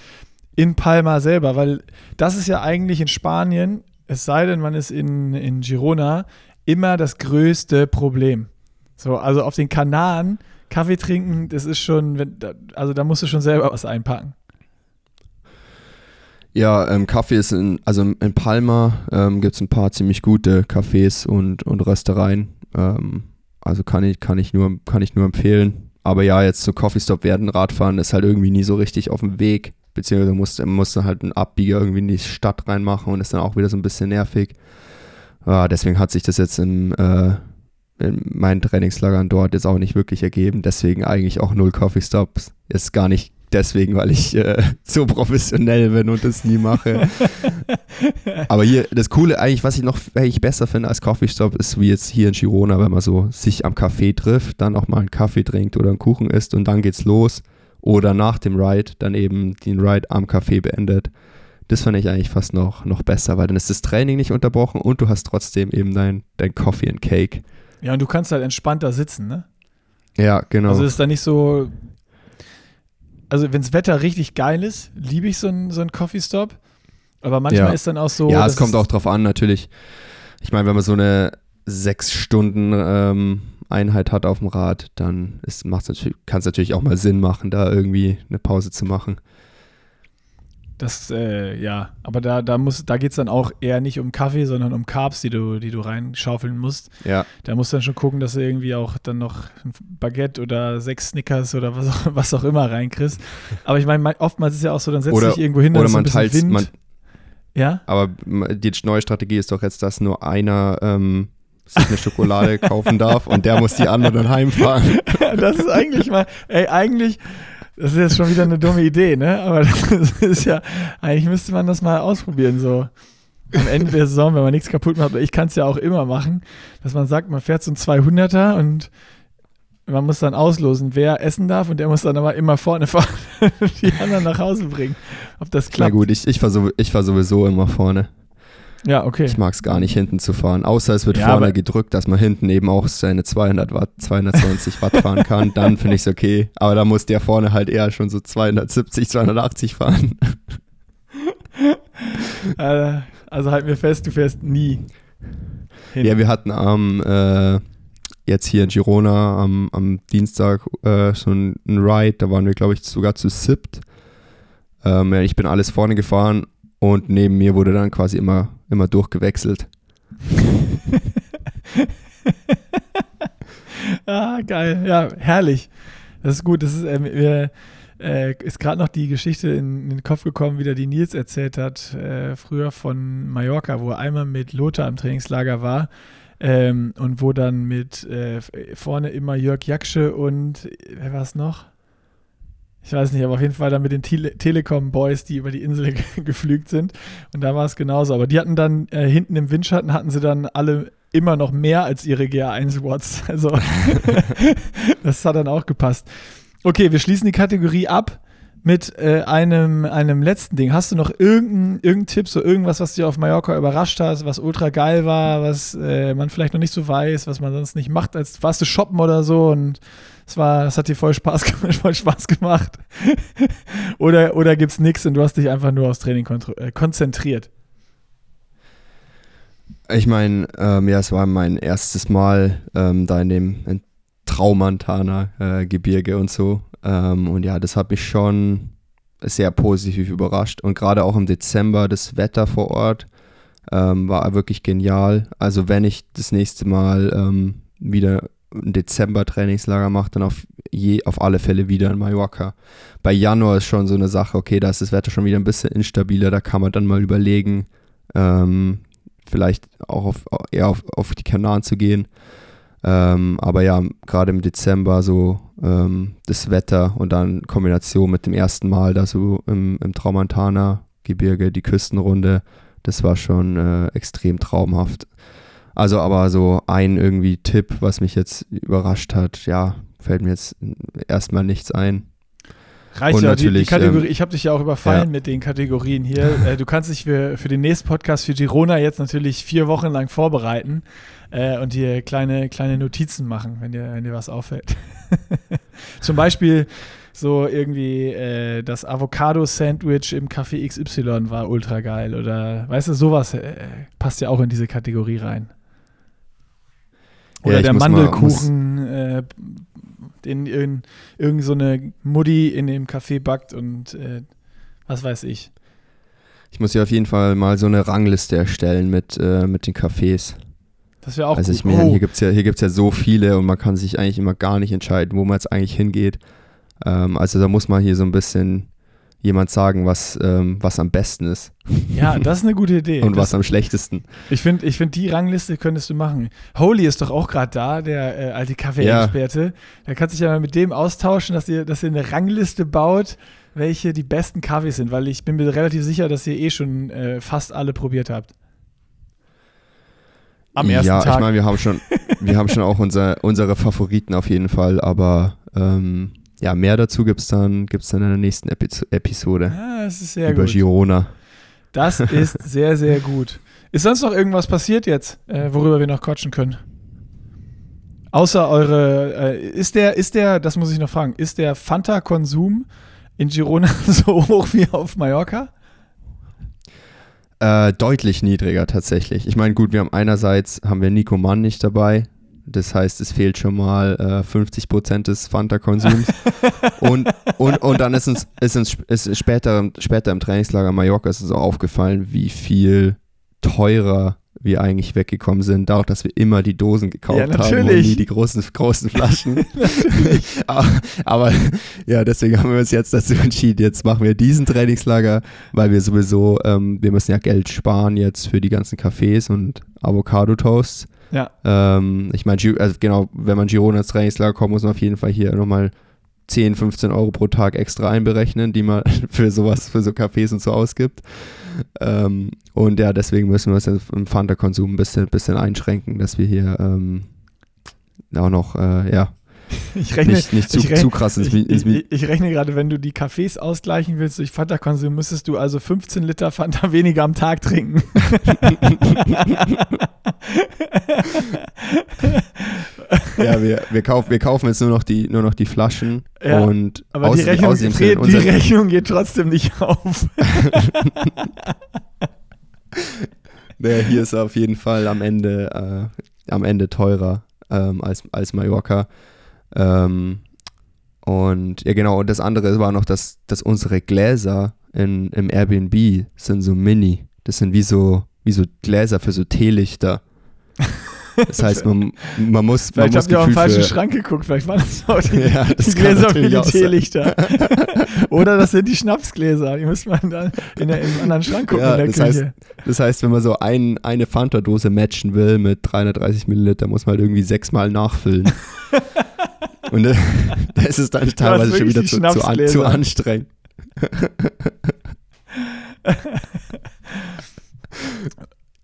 in Palma selber, weil das ist ja eigentlich in Spanien, es sei denn, man ist in, in Girona, immer das größte Problem. So, also auf den Kanaren Kaffee trinken, das ist schon, wenn, also da musst du schon selber was einpacken. Ja, ähm, Kaffee ist in, also in Palma ähm, gibt es ein paar ziemlich gute Cafés und, und Röstereien. Ähm, also kann ich, kann, ich nur, kann ich nur empfehlen. Aber ja, jetzt so Coffee Stop werden, Radfahren ist halt irgendwie nie so richtig auf dem Weg. Beziehungsweise musst, musst du halt einen Abbieger irgendwie in die Stadt reinmachen und ist dann auch wieder so ein bisschen nervig. Ja, deswegen hat sich das jetzt im, äh, in meinen Trainingslagern dort jetzt auch nicht wirklich ergeben. Deswegen eigentlich auch null Coffee Stops. Ist gar nicht deswegen, weil ich äh, so professionell bin und das nie mache. Aber hier, das Coole eigentlich, was ich noch eigentlich besser finde als Coffee Stop, ist wie jetzt hier in Girona, wenn man so sich am Café trifft, dann auch mal einen Kaffee trinkt oder einen Kuchen isst und dann geht's los. Oder nach dem Ride dann eben den Ride am Café beendet. Das fand ich eigentlich fast noch, noch besser, weil dann ist das Training nicht unterbrochen und du hast trotzdem eben dein, dein Coffee and Cake. Ja, und du kannst halt entspannter sitzen, ne? Ja, genau. Also ist da nicht so. Also, wenn das Wetter richtig geil ist, liebe ich so einen so einen Coffee Stop. Aber manchmal Ja. ist dann auch so. ja, es kommt auch drauf an, natürlich. Ich meine, wenn man so eine sechs Stunden ähm, Einheit hat auf dem Rad, dann kann es natürlich auch mal Sinn machen, da irgendwie eine Pause zu machen. Das, äh, ja, aber da, da, da geht es dann auch eher nicht um Kaffee, sondern um Carbs, die du, die du reinschaufeln musst. Ja. Da musst du dann schon gucken, dass du irgendwie auch dann noch ein Baguette oder sechs Snickers oder was auch, was auch immer reinkriegst. Aber ich meine, oftmals ist es ja auch so, dann setzt du dich irgendwo hin, oder man teilt, Wind. Man, ja? Aber die neue Strategie ist doch jetzt, dass nur einer ähm, sich eine Schokolade kaufen darf und der muss die anderen dann heimfahren. das ist eigentlich mal, ey, eigentlich das ist jetzt schon wieder eine dumme Idee, ne? Aber das ist ja, eigentlich müsste man das mal ausprobieren, so am Ende der Saison, wenn man nichts kaputt macht. Ich kann es ja auch immer machen, dass man sagt, man fährt so ein 200er und man muss dann auslosen, wer essen darf und der muss dann aber immer vorne fahren und die anderen nach Hause bringen. Ob das klappt. Na gut, ich, ich fahre ich fahr sowieso immer vorne. Ja, okay. Ich mag es gar nicht, hinten zu fahren. Außer es wird ja, vorne gedrückt, dass man hinten eben auch seine 200 Watt, 220 Watt fahren kann. Dann finde ich es okay. Aber da muss der vorne halt eher schon so 270, 280 fahren. Äh, also halt mir fest, du fährst nie. Hin. Ja, wir hatten am, äh, jetzt hier in Girona am, am Dienstag äh, so ein, ein Ride. Da waren wir, glaube ich, sogar zu SIPT. Ähm, ich bin alles vorne gefahren und neben mir wurde dann quasi immer, immer durchgewechselt. ah, geil. Ja, herrlich. Das ist gut. Das ist, äh, äh, ist gerade noch die Geschichte in, in, den Kopf gekommen, wie der die Nils erzählt hat, äh, früher von Mallorca, wo er einmal mit Lothar im Trainingslager war. Ähm, und wo dann mit äh, vorne immer Jörg Jaksche und wer war es noch? Ich weiß nicht, aber auf jeden Fall dann mit den Tele Telekom-Boys, die über die Insel geflügt sind. Und da war es genauso. Aber die hatten dann äh, hinten im Windschatten, hatten sie dann alle immer noch mehr als ihre GA1-Watts. Also das hat dann auch gepasst. Okay, wir schließen die Kategorie ab mit äh, einem, einem letzten Ding. Hast du noch irgendeinen irgendein Tipp, so irgendwas, was dir auf Mallorca überrascht hat, was ultra geil war, was äh, man vielleicht noch nicht so weiß, was man sonst nicht macht, als warst du shoppen oder so und es war, das hat dir voll Spaß, voll Spaß gemacht. oder oder es nichts und du hast dich einfach nur aufs Training äh, konzentriert? Ich meine, ähm, ja, es war mein erstes Mal ähm, da in dem Traumantana äh, Gebirge und so. Ähm, und ja, das hat mich schon sehr positiv überrascht. Und gerade auch im Dezember das Wetter vor Ort ähm, war wirklich genial. Also wenn ich das nächste Mal ähm, wieder ein Dezember-Trainingslager macht, dann auf, je, auf alle Fälle wieder in Mallorca. Bei Januar ist schon so eine Sache, okay, da ist das Wetter schon wieder ein bisschen instabiler, da kann man dann mal überlegen, ähm, vielleicht auch auf, eher auf, auf die Kanaren zu gehen. Ähm, aber ja, gerade im Dezember so ähm, das Wetter und dann Kombination mit dem ersten Mal da so im, im Traumantana-Gebirge, die Küstenrunde, das war schon äh, extrem traumhaft. Also aber so ein irgendwie Tipp, was mich jetzt überrascht hat, ja, fällt mir jetzt erstmal nichts ein. Reicht ja, die, die Kategorie, ähm, ich habe dich ja auch überfallen ja. mit den Kategorien hier. äh, du kannst dich für, für den nächsten Podcast für Girona jetzt natürlich vier Wochen lang vorbereiten äh, und dir kleine, kleine Notizen machen, wenn dir, wenn dir was auffällt. Zum Beispiel so irgendwie äh, das Avocado-Sandwich im Café XY war ultra geil oder weißt du, sowas äh, passt ja auch in diese Kategorie rein. Oder ja, der Mandelkuchen, mal, äh, den irgend, irgend so eine Mutti in dem Café backt und äh, was weiß ich. Ich muss ja auf jeden Fall mal so eine Rangliste erstellen mit, äh, mit den Cafés. Das wäre auch Also ich meine, oh. hier gibt es ja, ja so viele und man kann sich eigentlich immer gar nicht entscheiden, wo man jetzt eigentlich hingeht. Ähm, also da muss man hier so ein bisschen jemand sagen, was, ähm, was am besten ist. Ja, das ist eine gute Idee. Und das, was am schlechtesten. Ich finde, ich find, die Rangliste könntest du machen. Holy ist doch auch gerade da, der äh, alte Kaffee-Experte. Ja. Da kannst du dich ja mal mit dem austauschen, dass ihr, dass ihr eine Rangliste baut, welche die besten Kaffees sind, weil ich bin mir relativ sicher, dass ihr eh schon äh, fast alle probiert habt. Am ersten ja, Tag. Ja, ich meine, wir haben schon, wir haben schon auch unser, unsere Favoriten auf jeden Fall, aber ähm, ja, mehr dazu gibt es dann, gibt's dann in der nächsten Epi Episode. Ja, das ist sehr über gut. Girona. Das ist sehr, sehr gut. Ist sonst noch irgendwas passiert jetzt, äh, worüber wir noch quatschen können? Außer eure, äh, ist der, ist der, das muss ich noch fragen, ist der Fanta-Konsum in Girona so hoch wie auf Mallorca? Äh, deutlich niedriger tatsächlich. Ich meine, gut, wir haben einerseits haben wir Nico Mann nicht dabei, Das heißt, es fehlt schon mal äh, 50 Prozent des Fanta-Konsums. und, und, und dann ist uns, ist uns ist später, später im Trainingslager Mallorca ist uns auch aufgefallen, wie viel teurer wir eigentlich weggekommen sind, dadurch, dass wir immer die Dosen gekauft Ja, haben und nie die großen, großen Flaschen. aber, aber ja, deswegen haben wir uns jetzt dazu entschieden, jetzt machen wir diesen Trainingslager, weil wir sowieso, ähm, wir müssen ja Geld sparen jetzt für die ganzen Cafés und Avocado-Toasts. Ja. Ähm, ich meine, also genau, wenn man Girona ins Trainingslager kommt, muss man auf jeden Fall hier nochmal 10, 15 Euro pro Tag extra einberechnen, die man für sowas, für so Cafés und so ausgibt. Ähm, und ja, deswegen müssen wir uns im Fanta-Konsum ein bisschen, bisschen einschränken, dass wir hier ähm, auch noch, äh, ja, Ich rechne, nicht, nicht zu, ich rechne- zu krass ins, ich, ins, ich, ich rechne gerade, wenn du die Kaffees ausgleichen willst durch Fanta-Konsum, müsstest du also 15 Liter Fanta weniger am Tag trinken. Ja, wir, wir, kauf, wir kaufen jetzt nur noch die, nur noch die Flaschen Ja, und Aber die außerdem- Rechnung, Fred, die unsere- Rechnung geht trotzdem nicht auf. Nee, hier ist auf jeden Fall am Ende, äh, am Ende teurer ähm, als, als Mallorca. Ähm, und ja, genau, und das andere war noch, dass, dass unsere Gläser in, im Airbnb sind so mini. Das sind wie so, wie so Gläser für so Teelichter. Das heißt, man, man muss, man Vielleicht habt ihr auch im falschen Schrank geguckt. Vielleicht waren das auch die, Ja, das die Gläser für die. Teelichter. Oder das sind die Schnapsgläser. Die muss man dann in der, im anderen Schrank gucken Ja, in der das Küche. Das heißt, wenn man so ein, eine Fanta-Dose matchen will mit 330 Milliliter, muss man halt irgendwie sechsmal nachfüllen. Und äh, da ist es dann teilweise schon wieder zu, zu, an, zu anstrengend.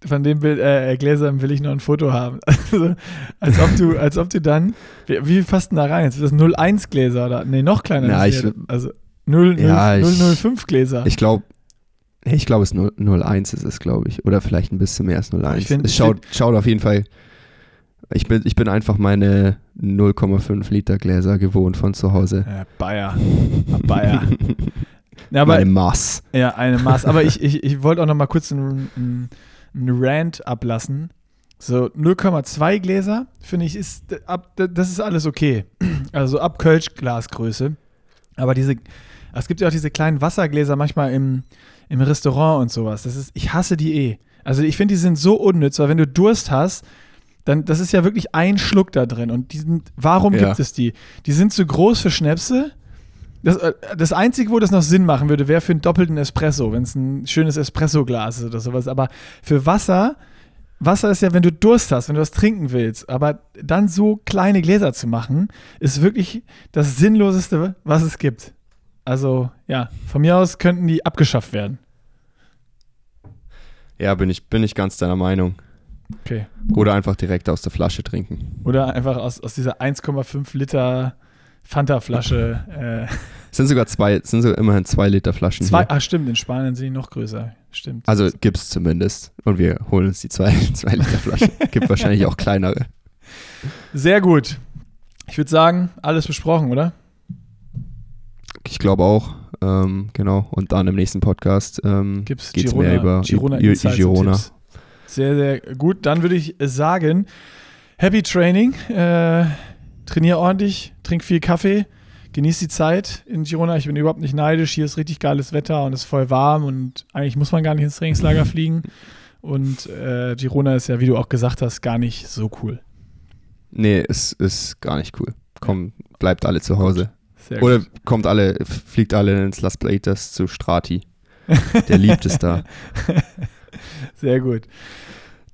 Von dem Bild, äh, Gläsern will ich noch ein Foto haben. Also, als ob du, als ob du dann, wie, wie passt denn da rein? Ist das 01 Gläser oder? Nee, noch kleiner. Ja, ich- also 0, Ja, ich- 005 Gläser. Ich glaube, ich glaube, es ist 0, 01 ist es, glaube ich. Oder vielleicht ein bisschen mehr als 01. Ich find- es schaut, schaut auf jeden Fall. Ich bin, ich bin einfach meine 0,5 Liter Gläser gewohnt von zu Hause. ja, Bayer. Bayer. Ja, aber, Meine Maß. ja, eine Maß. Aber ich, ich, ich wollte auch noch mal kurz einen, einen, einen Rant ablassen. So 0,2 Gläser, finde ich, ist ab, das ist alles okay. Also ab Kölsch-Glasgröße. Aber diese, es gibt ja auch diese kleinen Wassergläser manchmal im, im Restaurant und sowas. Das ist, ich hasse die eh. Also ich finde, die sind so unnütz, weil wenn du Durst hast, dann, das ist ja wirklich ein Schluck da drin. Und die sind, warum Ja. gibt es die? Die sind zu groß für Schnäpse. Das, äh, das Einzige, wo das noch Sinn machen würde, wäre für einen doppelten Espresso, wenn es ein schönes Espresso-Glas ist oder sowas. Aber für Wasser, Wasser ist ja, wenn du Durst hast, wenn du was trinken willst. Aber dann so kleine Gläser zu machen, ist wirklich das Sinnloseste, was es gibt. Also, ja, von mir aus könnten die abgeschafft werden. Ja, bin ich, bin ich ganz deiner Meinung. Okay. Oder einfach direkt aus der Flasche trinken. Oder einfach aus, aus dieser 1,5 Liter Fanta-Flasche. Äh, Es sind sogar zwei, es sind sogar immerhin zwei Liter Flaschen zwei, hier. ach stimmt, in Spanien sind die noch größer. Stimmt. Also gibt's zumindest. Und wir holen uns die zwei, zwei Liter Flaschen. Gibt wahrscheinlich auch kleinere. Sehr gut. Ich würde sagen, alles besprochen, oder? Ich glaube auch. Ähm, genau. Und dann im nächsten Podcast ähm, geht's Girona, mehr über Girona I- I- Girona. Tipps. Sehr, sehr gut. Dann würde ich sagen, Happy Training. Äh, trainier ordentlich, trink viel Kaffee, genieß die Zeit in Girona. Ich bin überhaupt nicht neidisch. Hier ist richtig geiles Wetter und es ist voll warm und eigentlich muss man gar nicht ins Trainingslager fliegen. Und äh, Girona ist ja, wie du auch gesagt hast, gar nicht so cool. Nee, es ist gar nicht cool. Komm, bleibt alle zu Hause. Sehr Oder gut. kommt alle, fliegt alle ins Las Platas zu Strati. Der liebt es da. Sehr gut.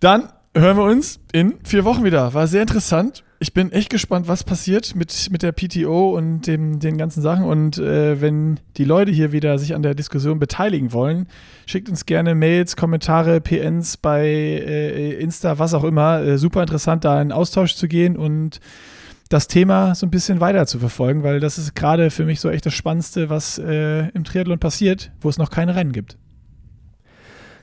Dann hören wir uns in vier Wochen wieder. War sehr interessant. Ich bin echt gespannt, was passiert mit, mit der PTO und dem, den ganzen Sachen. Und äh, wenn die Leute hier wieder sich an der Diskussion beteiligen wollen, schickt uns gerne Mails, Kommentare, PNs bei äh, Insta, was auch immer. Äh, super interessant, da in Austausch zu gehen und das Thema so ein bisschen weiter zu verfolgen, weil das ist gerade für mich so echt das Spannendste, was äh, im Triathlon passiert, wo es noch keine Rennen gibt.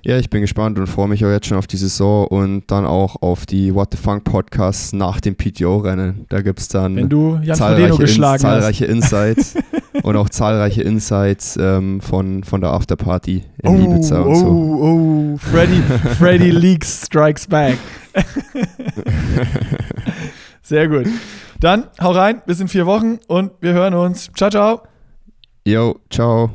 Ja, ich bin gespannt und freue mich auch jetzt schon auf die Saison und dann auch auf die What the Funk Podcasts nach dem PTO-Rennen. Da gibt es dann Wenn du Jan zahlreiche, Ins, zahlreiche Insights und auch zahlreiche Insights ähm, von, von der Afterparty in oh, Ibiza und oh, so. oh, Freddy, Freddy Leaks Strikes Back. Sehr gut. Dann hau rein, bis in vier Wochen und wir hören uns. Ciao, ciao. Jo, ciao.